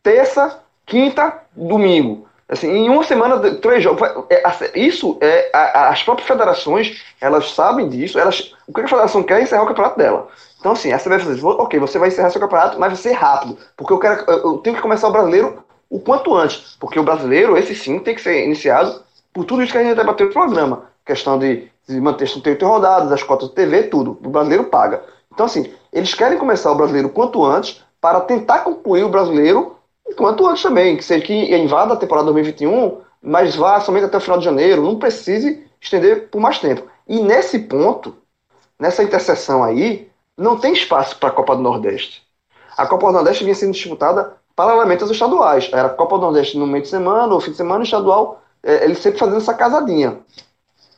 terça, quinta, domingo. Assim, em uma semana, três jogos. É, isso é. As próprias federações, elas sabem disso. Elas, o que a federação quer é encerrar o campeonato dela. Então, assim, essa vai fazer, ok, você vai encerrar seu campeonato, mas vai ser rápido. Porque eu, quero, eu tenho que começar o brasileiro o quanto antes. Porque o brasileiro, esse sim, tem que ser iniciado por tudo isso que a gente debateu no programa. Questão de de manter o tempo de rodadas, as cotas de TV, tudo. O brasileiro paga. Então, assim, eles querem começar o brasileiro quanto antes para tentar concluir o brasileiro quanto antes também. Que seja que invada a temporada 2021, mas vá somente até o final de janeiro. Não precise estender por mais tempo. E nesse ponto, nessa interseção aí, não tem espaço para a Copa do Nordeste. A Copa do Nordeste vinha sendo disputada paralelamente aos estaduais. Era Copa do Nordeste no meio de semana, ou fim de semana, estadual, é, eles sempre fazendo essa casadinha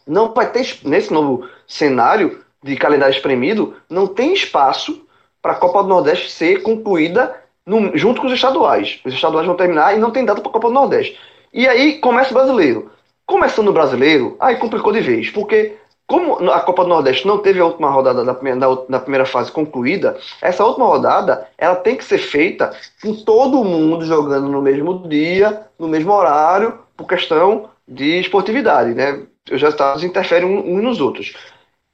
não vai ter nesse novo cenário de calendário espremido, não tem espaço para a Copa do Nordeste ser concluída no, junto com os estaduais. Os estaduais vão terminar e não tem data para a Copa do Nordeste. E aí começa o brasileiro. Começando o brasileiro, aí complicou de vez, porque como a Copa do Nordeste não teve a última rodada da primeira, da, da primeira fase concluída, essa última rodada ela tem que ser feita com todo mundo jogando no mesmo dia, no mesmo horário, por questão de esportividade, né? os resultados interferem uns nos outros.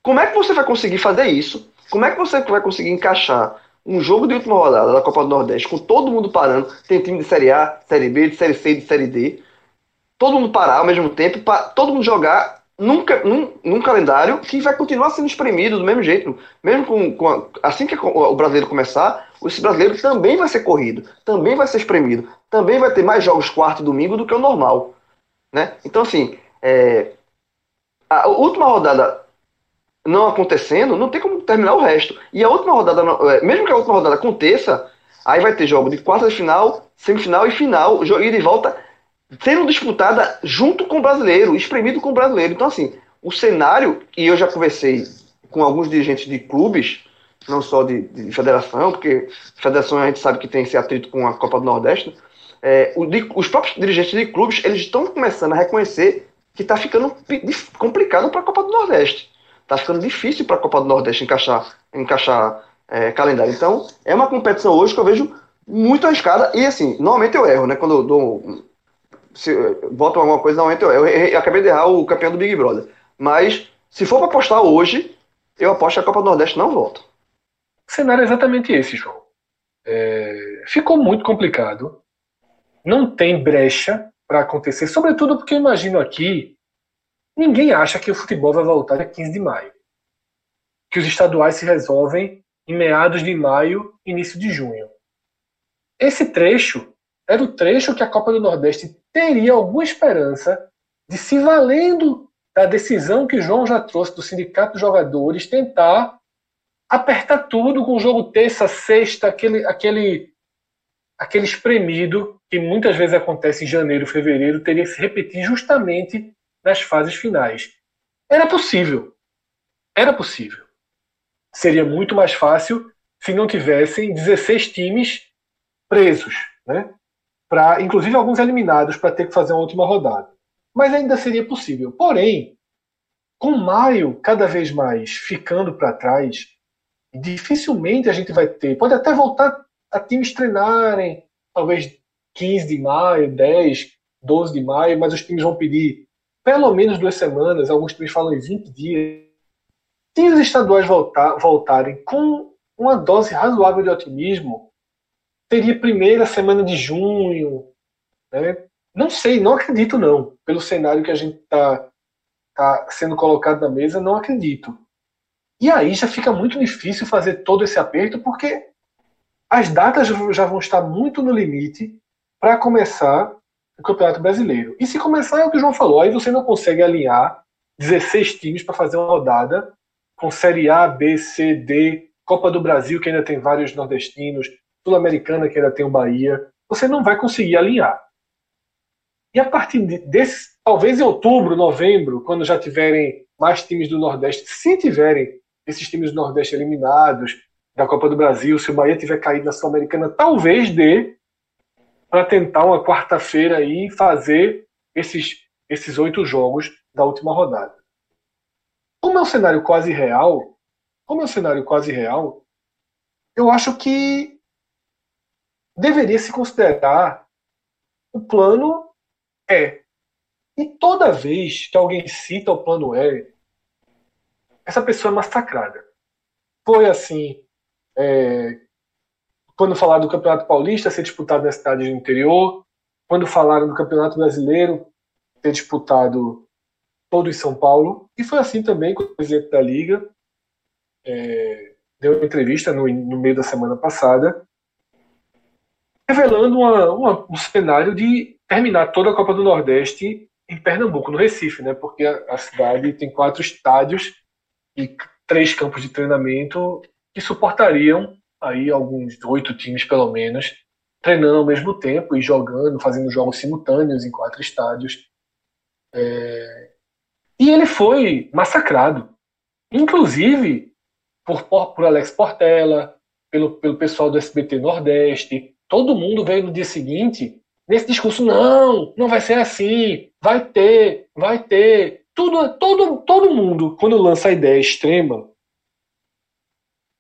Como é que você vai conseguir fazer isso? Como é que você vai conseguir encaixar um jogo de última rodada da Copa do Nordeste com todo mundo parando? Tem time de Série A, Série B, de Série C, de Série D. Todo mundo parar ao mesmo tempo, para todo mundo jogar num, num, num, calendário que vai continuar sendo espremido do mesmo jeito. Mesmo com, com a, assim que o brasileiro começar, esse brasileiro também vai ser corrido, também vai ser espremido, também vai ter mais jogos quarto e domingo do que o normal. Né? Então, assim, é, a última rodada não acontecendo, não tem como terminar o resto. E a última rodada, é, mesmo que a última rodada aconteça, aí vai ter jogo de quarta de final, semifinal e final, ida de volta, sendo disputada junto com o brasileiro, espremido com o brasileiro. Então, assim, o cenário, e eu já conversei com alguns dirigentes de clubes, não só de, de federação, porque federação a gente sabe que tem esse atrito com a Copa do Nordeste, é, de, os próprios dirigentes de clubes, eles estão começando a reconhecer que está ficando complicado para a Copa do Nordeste. Está ficando difícil para a Copa do Nordeste encaixar, encaixar é, calendário. Então, é uma competição hoje que eu vejo muito arriscada. E assim, normalmente eu erro, né? Quando eu dou. Se boto alguma coisa, normalmente eu. Eu, eu acabei de errar o campeão do Big Brother. Mas, se for para apostar hoje, eu aposto que a Copa do Nordeste não volta. O cenário é exatamente esse, João. É... Ficou muito complicado. Não tem brecha para acontecer, sobretudo porque eu imagino aqui Ninguém acha que o futebol vai voltar dia 15 de maio. Que os estaduais se resolvem em meados de maio, início de junho. Esse trecho era o trecho que a Copa do Nordeste teria alguma esperança de se valendo da decisão que João já trouxe do Sindicato dos Jogadores, tentar apertar tudo com o jogo terça, sexta, aquele, aquele, aquele espremido que muitas vezes acontece em janeiro, fevereiro, teria que se repetir justamente nas fases finais. Era possível. Era possível. Seria muito mais fácil se não tivessem 16 times presos, né? Pra, inclusive alguns eliminados para ter que fazer uma última rodada. Mas ainda seria possível. Porém, com maio cada vez mais ficando para trás, dificilmente a gente vai ter. Pode até voltar a times treinarem, talvez 15 de maio, 10, 12 de maio, mas os times vão pedir pelo menos duas semanas, alguns times falam em 20 dias. Se os estaduais voltar, voltarem com uma dose razoável de otimismo, teria primeira semana de junho. Né? Não sei, não acredito não. Pelo cenário que a gente está tá sendo colocado na mesa, não acredito. E aí já fica muito difícil fazer todo esse aperto, porque as datas já vão estar muito no limite para começar o Campeonato Brasileiro. E se começar é o que o João falou, aí você não consegue alinhar 16 times para fazer uma rodada com Série A, B, C, D, Copa do Brasil, que ainda tem vários nordestinos, Sul-Americana, que ainda tem o Bahia. Você não vai conseguir alinhar. E a partir desse, talvez em outubro, novembro, quando já tiverem mais times do Nordeste, se tiverem esses times do Nordeste eliminados da Copa do Brasil, se o Bahia tiver caído na Sul-Americana, talvez dê para tentar uma quarta-feira aí fazer esses, esses oito jogos da última rodada. Como é um cenário quase real, como é um cenário quase real, eu acho que deveria se considerar o plano é. E toda vez que alguém cita o plano é, essa pessoa é massacrada. Foi assim é, quando falaram do Campeonato Paulista ser disputado na cidade do interior, quando falaram do Campeonato Brasileiro ser disputado todo em São Paulo, e foi assim também com o presidente da Liga, é, deu uma entrevista no, no, meio da semana passada, revelando uma, uma, um cenário de terminar toda a Copa do Nordeste em Pernambuco, no Recife, né? porque a, a cidade tem quatro estádios e três campos de treinamento que suportariam aí alguns oito times pelo menos treinando ao mesmo tempo e jogando, fazendo jogos simultâneos em quatro estádios. É... E ele foi massacrado, inclusive por, por Alex Portela, pelo, pelo pessoal do SBT Nordeste. Todo mundo veio no dia seguinte nesse discurso: não, não vai ser assim, vai ter, vai ter. Tudo, todo, todo mundo, quando lança a ideia extrema,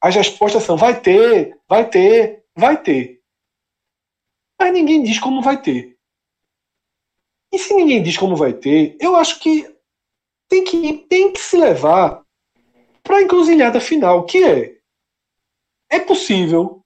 as respostas são vai ter, vai ter, vai ter. Mas ninguém diz como vai ter. E se ninguém diz como vai ter, eu acho que tem que, tem que se levar para a encruzilhada final, que é é possível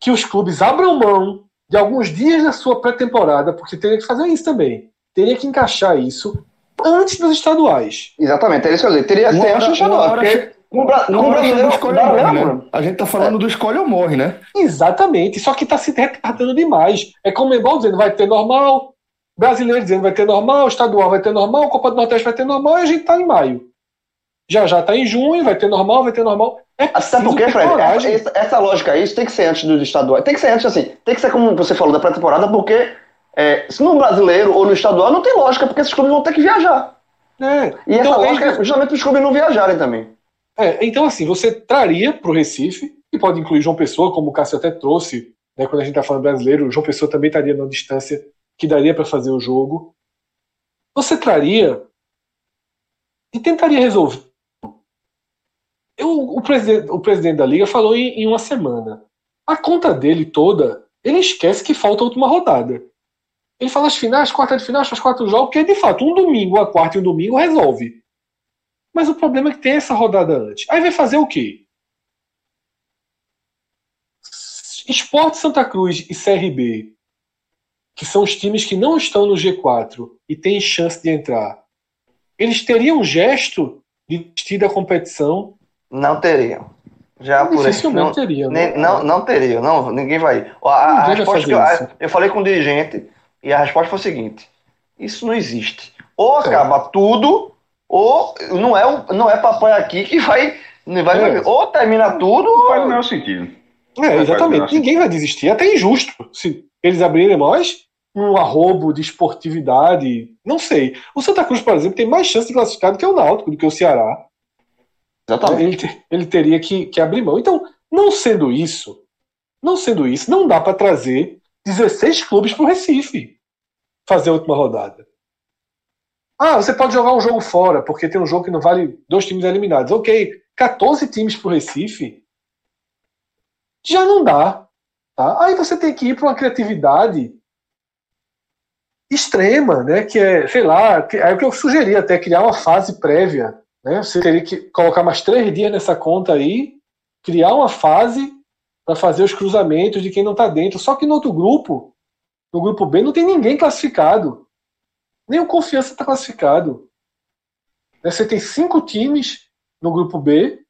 que os clubes abram mão de alguns dias da sua pré-temporada, porque teria que fazer isso também. Teria que encaixar isso antes dos estaduais. Exatamente, teria que fazer. Teria que ter antes dos estaduais. Porque com, com brasileiro escolhe ou morre, né? A gente tá falando é. do escolhe ou morre, né? Exatamente, só que tá se retardando demais. É como o dizendo, vai ter normal, brasileiro dizendo vai ter normal, estadual vai ter normal, Copa do Nordeste vai ter normal, e a gente tá em maio. Já já tá em junho, vai ter normal, vai ter normal. É Até porque, Fred, essa, essa, lógica aí, isso tem que ser antes do estadual. Tem que ser antes, assim, tem que ser como você falou da pré-temporada, porque é, se no brasileiro ou no estadual não tem lógica, porque esses clubes vão ter que viajar. É. E então, essa lógica é justamente os clubes não viajarem também. É, então, assim, você traria para o Recife, e pode incluir João Pessoa, como o Cássio até trouxe, né, quando a gente está falando brasileiro, João Pessoa também estaria na distância que daria para fazer o jogo. Você traria e tentaria resolver. Eu, o, presidente, o presidente da liga falou em, em uma semana. A conta dele toda, ele esquece que falta a última rodada. Ele fala as finais, quarta de finais, faz quatro jogos, porque de fato um domingo, a quarta e um domingo resolve. Mas o problema é que tem essa rodada antes. Aí vai fazer o quê? Esporte Santa Cruz e CRB, que são os times que não estão no G4 e têm chance de entrar, eles teriam um gesto de desistir da competição? Não teriam. Já por Dificilmente não, teriam. Né? Não, não teriam, não, ninguém vai. A, a resposta que eu, eu falei com o dirigente e a resposta foi o seguinte: isso não existe. Ou é. acaba é. tudo, ou não é, não é papai aqui que vai. vai é. Ou termina tudo. Não faz o menor sentido. É, exatamente. Ninguém vai desistir. É até injusto. Se eles abrirem mais um arrobo de esportividade. Não sei. O Santa Cruz, por exemplo, tem mais chance de classificar do que o Náutico, do que o Ceará. Exatamente. Ele, ele teria que, que abrir mão. Então, não sendo isso, não sendo isso, não dá para trazer 16 clubes para o Recife fazer a última rodada. Ah, você pode jogar um jogo fora, porque tem um jogo que não vale dois times eliminados. Ok, 14 times para o Recife já não dá. Tá? Aí você tem que ir para uma criatividade extrema, né? Que é, sei lá, é o que eu sugeri até criar uma fase prévia. Né? Você teria que colocar mais três dias nessa conta aí, criar uma fase para fazer os cruzamentos de quem não está dentro. Só que no outro grupo, no grupo B, não tem ninguém classificado. Nem o Confiança está classificado. Né? Você tem cinco times no grupo B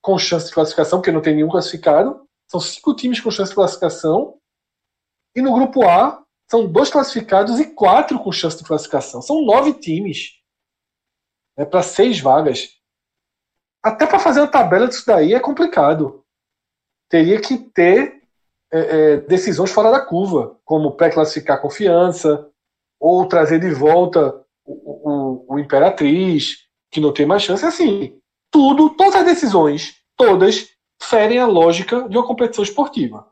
com chance de classificação, porque não tem nenhum classificado. São cinco times com chance de classificação. E no grupo A, são dois classificados e quatro com chance de classificação. São nove times né, para seis vagas. Até para fazer a tabela disso daí é complicado. Teria que ter é, é, decisões fora da curva, como pré-classificar confiança, ou trazer de volta o, o, o, Imperatriz, que não tem mais chance. Assim, tudo, todas as decisões, todas, ferem a lógica de uma competição esportiva.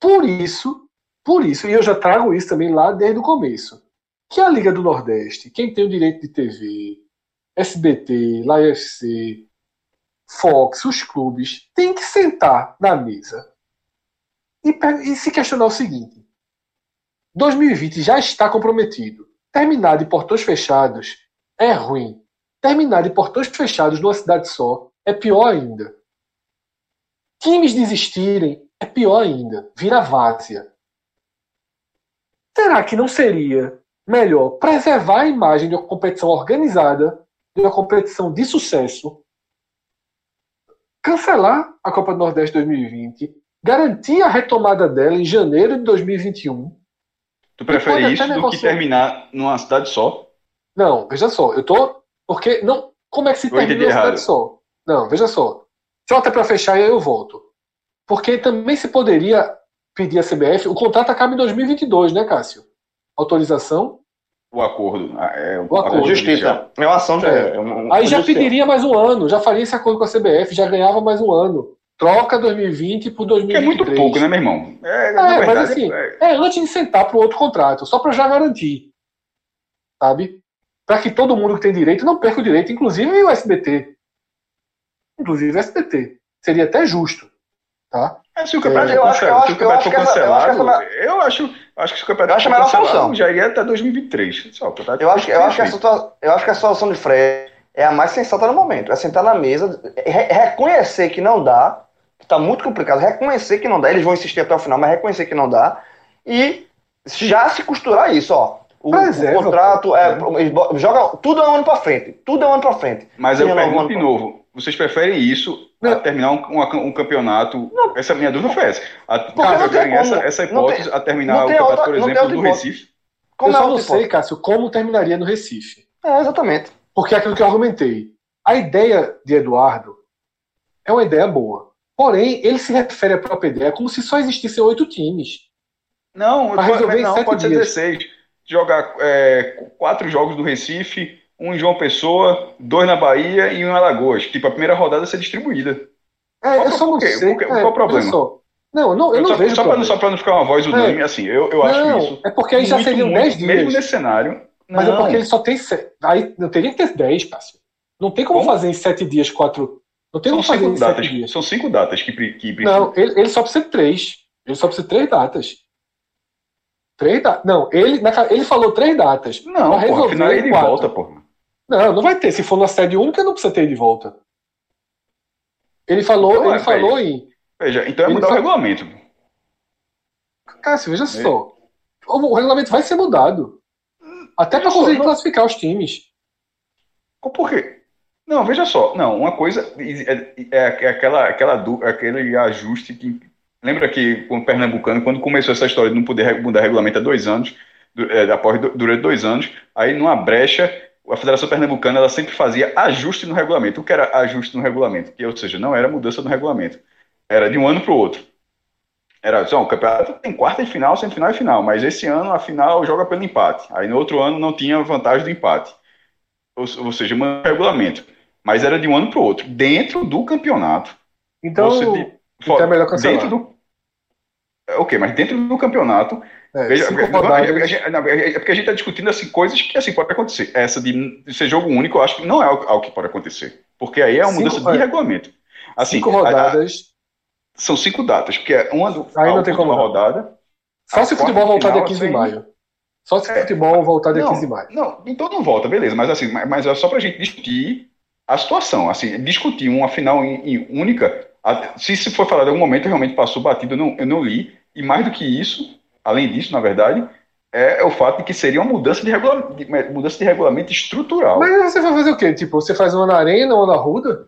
Por isso, por isso, e eu já trago isso também lá desde o começo, que a Liga do Nordeste, quem tem o direito de TV, SBT, LAFC, Fox, os clubes, tem que sentar na mesa e, e se questionar o seguinte: 2020 já está comprometido. Terminar de portões fechados é ruim. Terminar de portões fechados numa cidade só é pior ainda. Times desistirem é pior ainda. Vira várzea. Será que não seria melhor preservar a imagem de uma competição organizada, de uma competição de sucesso, cancelar a Copa do Nordeste 2020, garantir a retomada dela em janeiro de 2021? Tu prefere isso do negociar... que terminar numa cidade só? Não, veja só, eu tô. Porque. não Como é que se eu termina numa cidade só? Não, veja só. Só até para fechar e aí eu volto. Porque também se poderia pedir a CBF. O contrato acaba em 2022, né, Cássio? Autorização? O acordo. Ah, é, o acordo. Justiça. É uma ação. É. É um, Aí já pediria mais um ano, já faria esse acordo com a CBF, já ganhava mais um ano. Troca 2020 por 2023. Que é muito pouco, né, meu irmão? É, é verdade, mas assim, é... é antes de sentar para o outro contrato, só para já garantir. Sabe? Para que todo mundo que tem direito não perca o direito, inclusive o SBT. Inclusive o SBT. Seria até justo. Tá? É, se o campeonato, é, eu acho, eu acho, for cancelado, eu acho, eu acho, acho que se o campeonato for cancelado, já iria até 2023. Só, eu, acho, eu, acho que a situação, eu acho que a situação de Fred é a mais sensata no momento. É sentar na mesa, re reconhecer que não dá, que está muito complicado, reconhecer que não dá. Eles vão insistir até o final, mas reconhecer que não dá. E já se costurar isso, ó. O, o contrato é, é, joga tudo é um ano para frente, tudo é um ano para frente. Mas eu pergunto de novo, vocês preferem isso a terminar um, um, um campeonato. Não. Essa minha dúvida foi essa. A, preferem essa, essa hipótese a terminar o campeonato, por exemplo, do Recife? Como eu só não sei, Cássio, como terminaria no Recife. É, exatamente. Porque é aquilo que eu argumentei. A ideia de Eduardo é uma ideia boa. Porém, ele se refere à própria ideia como se só existissem oito times. Não, Pra resolver em não sete pode ser dias. 16. Jogar é, quatro jogos do Recife, um em João Pessoa, dois na Bahia e um em Alagoas. Tipo, a primeira rodada ser distribuída. É, Qual eu só por não sei. Por quê? é, Qual o problema? só. Não, não, eu não só, vejo só, só pra não ficar uma voz unânime, assim, eu, eu não, acho isso. é porque aí já muito, seriam muito, 10 dias. Mesmo nesse cenário. Mas é não. porque ele só tem. Aí não teria que ter 10, Cássio. Não tem como, Como? fazer em 7 dias, 4. Não tem São como fazer em 7 datas. dias. São cinco datas que, que. Não, ele, ele só precisa de 3. Ele só precisa de 3 datas. Três datas. Não, ele, na ele falou 3 datas. Não, pô, afinal ele quatro. volta, pô. Não, não vai ter. Se for na sede única, não precisa ter de volta. Ele falou, Então, ele é, falou em. Veja, então é mudar o regulamento. Cássio, veja só. O, o regulamento vai ser mudado. Até para Veja só, conseguir não- classificar os times. Por quê? Não, veja só. Não, uma coisa é, é- é aquela, aquela, aquele ajuste que. Lembra que com o Pernambucano, quando começou essa história de não poder mudar regulamento há dois anos, é, após du- durante dois anos, aí numa brecha, a Federação Pernambucana ela sempre fazia ajuste no regulamento. O que era ajuste no regulamento? Que, ou seja, não era mudança no regulamento. Era de um ano para o outro. Era só, o campeonato tem quarta e final, semifinal e final, mas esse ano a final joga pelo empate. Aí no outro ano não tinha vantagem do empate. Ou, ou seja, um regulamento. Mas era de um ano para o outro. Dentro do campeonato. Então, você de- então é melhor cancelar. Dentro do. É, Ok, mas dentro do campeonato. É, veja, é, rodadas. é, é, não, é porque a gente está discutindo assim, coisas que assim, pode acontecer. Essa de, ser jogo único, eu acho que não é algo, algo que pode acontecer. Porque aí é uma Cinco- mudança de é. regulamento. Assim, cinco a- a- rodadas. são cinco datas, porque é uma a não tem como não. rodada. Só a se o futebol voltar dia 15 de assim, maio. Só se o É. futebol voltar dia Não, 15 de maio. Não, então não volta, beleza, mas assim, mas, mas é só pra gente discutir a situação, assim, discutir uma final em, em única, a- se se for falar de algum momento, realmente passou batido, eu não, eu não li, e mais do que isso, além disso, na verdade, é, o fato de que seria uma mudança de, regula, de- mudança de regulamento estrutural. Mas você vai fazer o quê? Tipo, você faz uma na arena, uma na ruda?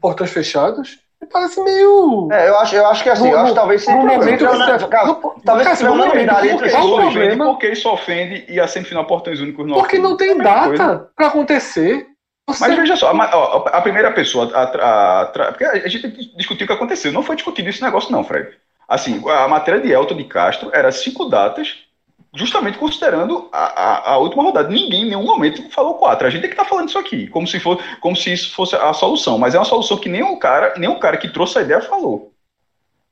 Portões fechados? Parece meio. É, eu acho, eu acho que assim, eu acho que talvez seja no momento não, cara, talvez seja no uma unanimidade por entre que os isso clubes. é? Porque isso ofende e a semifinal portões únicos não Porque não tem É data pra acontecer. Você... Mas veja só, a, ó, a primeira pessoa a, a- a- porque a gente discutiu o que aconteceu. Não foi discutido esse negócio, não, Fred. Assim, a matéria de Elton de Castro era cinco datas, justamente considerando a, a, a última rodada. Ninguém em nenhum momento falou quatro. A gente é que tá falando isso aqui, como se, for, como se isso fosse a solução. Mas é uma solução que nem o cara, nem o cara que trouxe a ideia falou.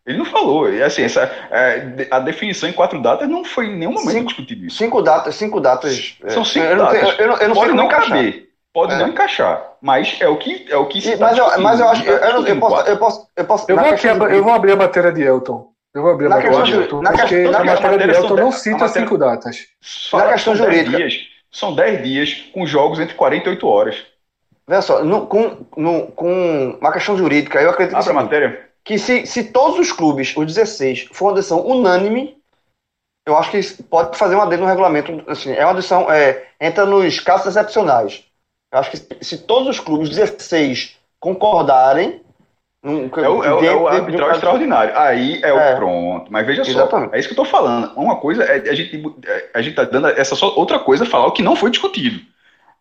Ele não falou. E assim, essa, é, a definição em quatro datas não foi em nenhum momento Cinco- discutido isso. Cinco datas, cinco datas. São é, cinco eu não, datas. tenho- eu, não- eu não sei não encaixar. caber, pode É. não encaixar, mas é o que é o que E- tá mas, eu, mas eu acho, eu, eu, eu posso, eu posso, eu posso. Eu na vou, aqui, questão ab- eu vou abrir a matéria de Elton. Eu vou abrir a Na matéria de questão- Elton. na Porque questão- a na matéria de Elton não dez- cita matéria- cinco datas. Na questão são dez jurídica. dias, são 10 dias com jogos entre 48 horas. Veja só, no- com, no- com uma questão jurídica, eu acredito Abre a que, matéria. que se, se todos os clubes, os 16, for uma decisão unânime, eu acho que pode fazer uma adendo no regulamento. Assim, é uma decisão, é, entra nos casos excepcionais. Eu acho que se, todos os clubes, 16, concordarem. num- É o, é o, é o dentro- dentro um arbitral extraordinário. Aí é o É. pronto. Mas veja Exatamente. só, é isso que eu tô falando. Uma coisa é a gente, é, a gente tá dando essa só outra coisa é falar o que não foi discutido.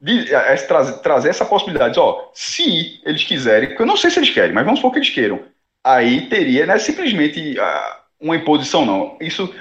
De, é, é trazer, trazer essa possibilidade, ó, se eles quiserem, porque eu não sei se eles querem, mas vamos supor que eles queiram. Aí teria, não é simplesmente ah, uma imposição, não. Isso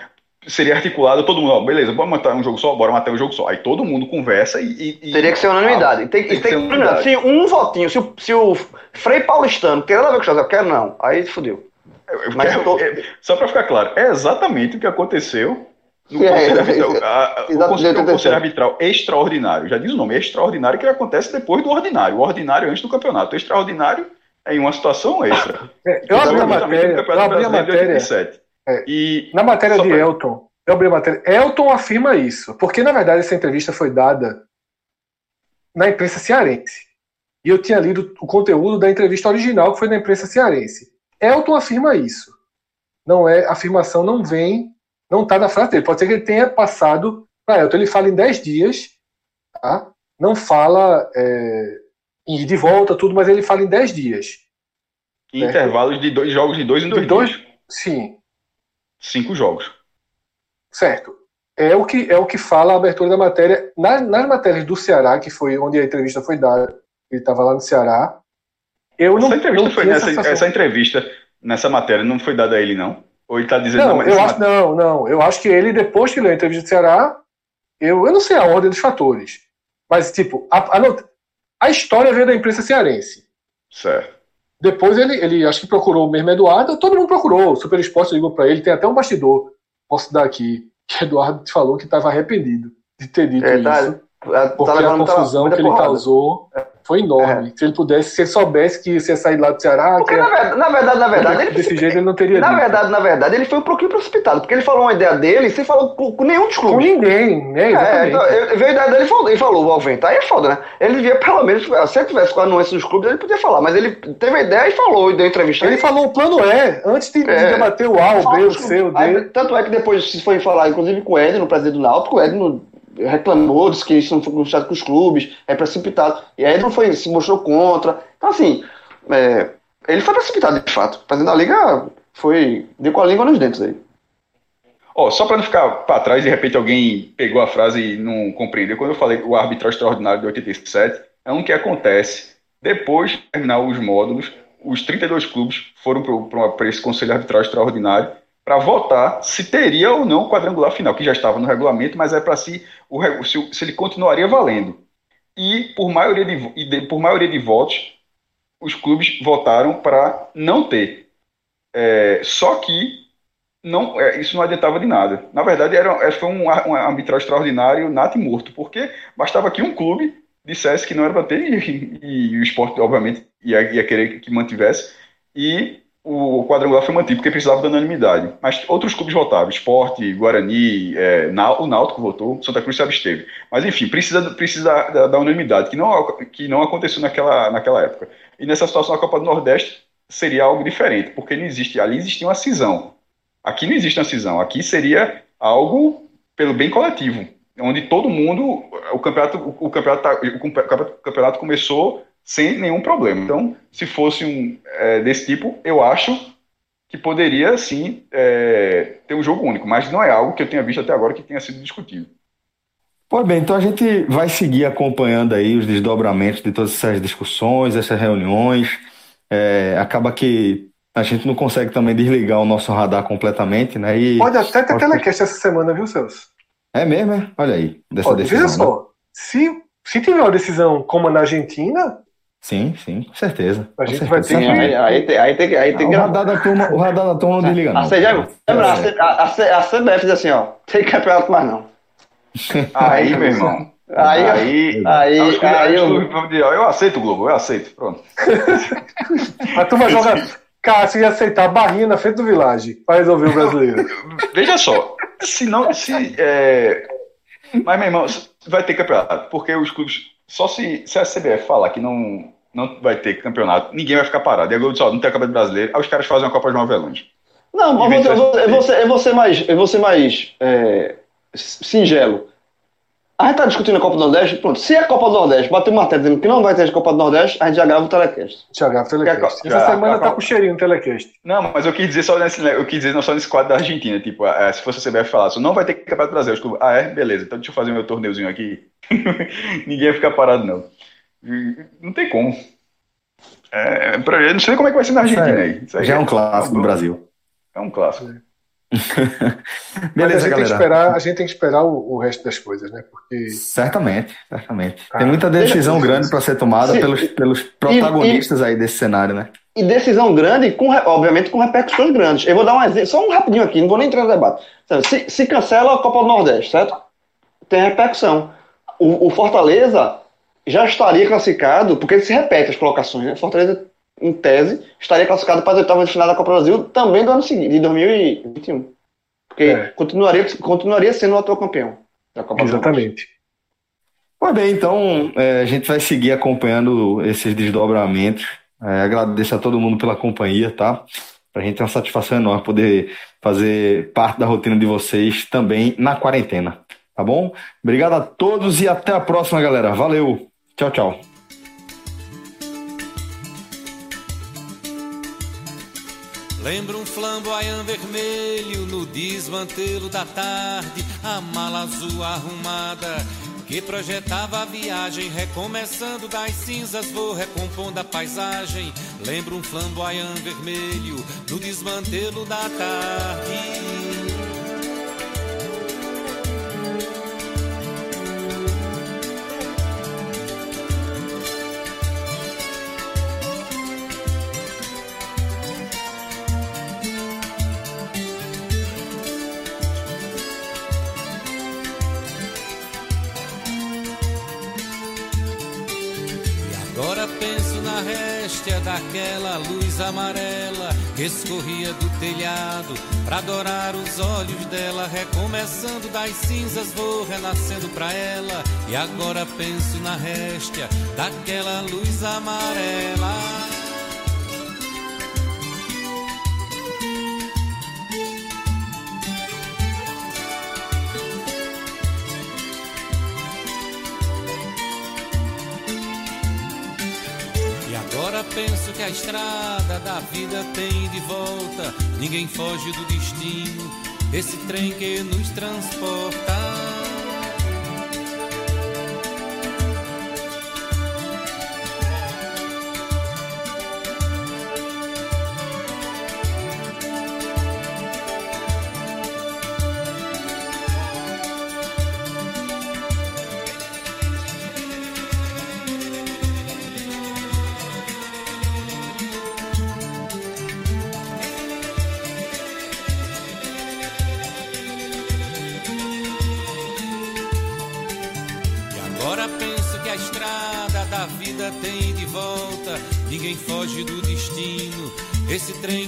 seria articulado, todo mundo, ó, beleza, bora matar um jogo só, bora matar um jogo só. Aí todo mundo conversa e. e- Teria que ser unanimidade. Tem, Tem tem, que ser tem, unanimidade. Se um votinho, se o, se o Frei Paulistano tem nada a ver com o José, eu quero não. Aí fudeu. Eu- eu Mas quero- tô- é, só para ficar claro, é exatamente o que aconteceu no É, Conselho é, Arbitral, é, a- o exatamente, Conselho, o Conselho Arbitral Extraordinário. Já diz o nome, é extraordinário que acontece depois do ordinário. O ordinário antes do campeonato. O extraordinário é em uma situação extra. É, eu abri a Exatamente, matéria, no eu Campeonato abri a Brasileiro de matéria. 87. É. E Na matéria de pra- Elton, eu abri a matéria. Elton afirma isso, porque na verdade essa entrevista foi dada na imprensa cearense. E eu tinha lido o conteúdo da entrevista original que foi na imprensa cearense. Elton afirma isso. Não é, a afirmação não vem, não está na frase dele. Pode ser que ele tenha passado para Elton. Ele fala em 10 dias, tá? Não fala é, em ir de volta, tudo, mas ele fala em 10 dias. intervalos de dois jogos de dois em dois, De dois- dias. Sim, Cinco jogos. certo. é o que é o que fala a abertura da matéria nas, nas matérias do Ceará, que foi onde a entrevista foi dada. Ele estava lá no Ceará. Eu essa não, entrevista não foi nessa, sensação- essa entrevista nessa matéria não foi dada a ele não? Ou ele está dizendo Não, mas eu essa acho não, não. Eu acho que ele depois que leu a entrevista do Ceará, eu, eu não sei a ordem dos fatores, mas tipo a, a, a história veio da imprensa cearense. Certo. Depois ele, ele acho que procurou o mesmo Eduardo, todo mundo procurou. O Super Esporte ligou para ele, tem até um bastidor. Posso dar aqui. Que Eduardo te falou que estava arrependido de ter dito É, tá, isso. tá Porque a confusão que ele porrada. causou foi enorme. Se ele pudesse, se ele soubesse que você ia sair lá do Ceará, Porque, que na verdade, na verdade, na verdade, ele, desse jeito ele não teria na dito. verdade, na verdade, ele foi um pouquinho precipitado, porque ele falou uma ideia dele sem falar com, com nenhum dos Com clubes. ninguém, né? É, então, ele veio a ideia dele e falou, ele falou, o Alvento, aí é foda, né? Ele devia, pelo menos, se ele tivesse com a anuência dos clubes, ele podia falar, mas ele teve a ideia e falou, e deu entrevista. Ele falou o plano é, antes de, É. debater o A, o B, o C, o clubes. Aí, D. tanto é que depois se foi falar, inclusive com o Edno, o presidente do Náutico, o Edno reclamou, disse que isso não foi conversado com os clubes, é precipitado. E aí não foi, se mostrou contra. Então, assim, é, ele foi precipitado, de fato. O presidente da Liga foi, deu com a língua nos dentes aí. Ó, só para não ficar para trás, de repente alguém pegou a frase e não compreendeu. Quando eu falei o árbitro extraordinário de 87, é um que acontece depois de terminar os módulos, os 32 clubes foram para esse conselho arbitral extraordinário para votar se teria ou não o quadrangular final, que já estava no regulamento, mas é para si o, se, se ele continuaria valendo. E por maioria de, e de- por maioria de votos, os clubes votaram para não ter. É, só que não, é, isso não adiantava de nada. Na verdade, era, era- foi um, um arbitral extraordinário nato e morto, porque bastava que um clube dissesse que não era para ter, e, e o esporte, obviamente, ia, ia querer que mantivesse, e o quadrangular foi mantido, porque precisava da unanimidade. Mas outros clubes votaram, esporte, Guarani, é, o Náutico votou, Santa Cruz se absteve. Mas, enfim, precisa, precisa da, da- da unanimidade, que não, que não aconteceu naquela, naquela época. E nessa situação, a Copa do Nordeste seria algo diferente, porque não existe, ali existia uma cisão. Aqui não existe uma cisão. Aqui seria algo pelo bem coletivo, onde todo mundo, o campeonato, o tá- o campeonato, o campeonato começou sem nenhum problema. Então, se fosse um é, desse tipo, eu acho que poderia sim é, ter um jogo único, mas não é algo que eu tenha visto até agora que tenha sido discutido. Pois bem, então a gente vai seguir acompanhando aí os desdobramentos de todas essas discussões, essas reuniões. É, acaba que a gente não consegue também desligar o nosso radar completamente, né? E Pode até ter Pode- telecast essa semana, viu, Celso? é mesmo, é? Olha aí, dessa Pode, decisão. veja né? só. Se, se tiver uma decisão como na Argentina, Sim, sim, com certeza. A gente certeza. vai ter que- aí, aí, tem, aí tem que. Aí tem o radar da turma, o radar da turma não desliga, não. a, lembra, a, C- a, CBF diz assim, ó, tem campeonato mais não. Aí, meu irmão. Aí, Aí, aí, aí, os eu, eu aceito, Globo, eu aceito. Pronto. a turma joga Cássio ia aceitar a barrinha na frente do Village para resolver o brasileiro. Veja só, se não. Se, é... Mas, meu irmão, vai ter campeonato, porque os clubes. Só se, se a CBF falar que não, não vai ter campeonato, ninguém vai ficar parado. E a Globo diz, ó, não tem campeonato brasileiro, aí os caras fazem uma Copa João Avelange. Não, mas eu vou, eu vou ser, eu vou ser mais, eu vou ser mais é, singelo. A gente tá discutindo a Copa do Nordeste, pronto. Se a Copa do Nordeste bater o martelo dizendo que não vai ter a Copa do Nordeste, a gente já grava o telecast. Thiago, telecast. Já- Essa semana já- tá com cheirinho no telecast. Não, mas eu quis dizer só nesse, eu quis dizer não só nesse quadro da Argentina, tipo, é, se fosse a CBF falar, não vai ter campeonato brasileiro, os clubes, ah é, beleza, então deixa eu fazer meu torneuzinho aqui. Ninguém vai ficar parado não. Não tem como. É, pra, eu não sei como é que vai ser na Argentina é- aí. Aí Já é um clássico do Brasil. É um clássico. Mas a Beleza, gente, tem que galera. esperar, a gente tem que esperar o, o resto das coisas, né? Porque Certamente, certamente. Ah, Tem muita decisão grande para ser tomada pelos, pelos protagonistas aí desse cenário, né? E decisão grande, com, obviamente, com repercussões grandes. Eu vou dar um exemplo, só um rapidinho aqui, não vou nem entrar no debate. Sabe, Se, se cancela a Copa do Nordeste, certo? Tem repercussão. O, o Fortaleza já estaria classificado, porque se repete as colocações, né? Fortaleza, em tese, estaria classificado para as oitavas de final da Copa do Brasil também do ano seguinte, de 2021. Porque É. continuaria, continuaria sendo o atual campeão da Copa. Exatamente. Pois bem, então é, a gente vai seguir acompanhando esses desdobramentos. É, agradeço a todo mundo pela companhia, tá? Pra gente é uma satisfação enorme poder fazer parte da rotina de vocês também na quarentena, tá bom? Obrigado a todos e até a próxima, galera. Valeu. Tchau, tchau. Lembro um flamboyant vermelho no desmantelo da tarde, a mala azul arrumada que projetava a viagem, recomeçando das cinzas, vou recompondo a paisagem. Lembro um flamboyant vermelho no desmantelo da tarde. Réstia daquela luz amarela que escorria do telhado para adorar os olhos dela, recomeçando das cinzas vou renascendo pra ela e agora penso na réstia daquela luz amarela. Penso que a estrada da vida tem de volta. Ninguém foge do destino, esse trem que nos transporta.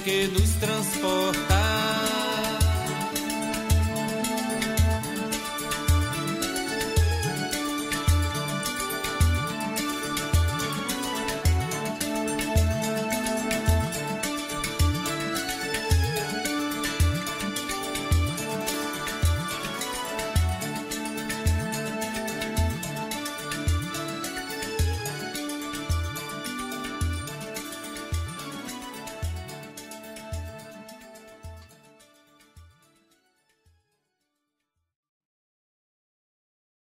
Que nos transporta.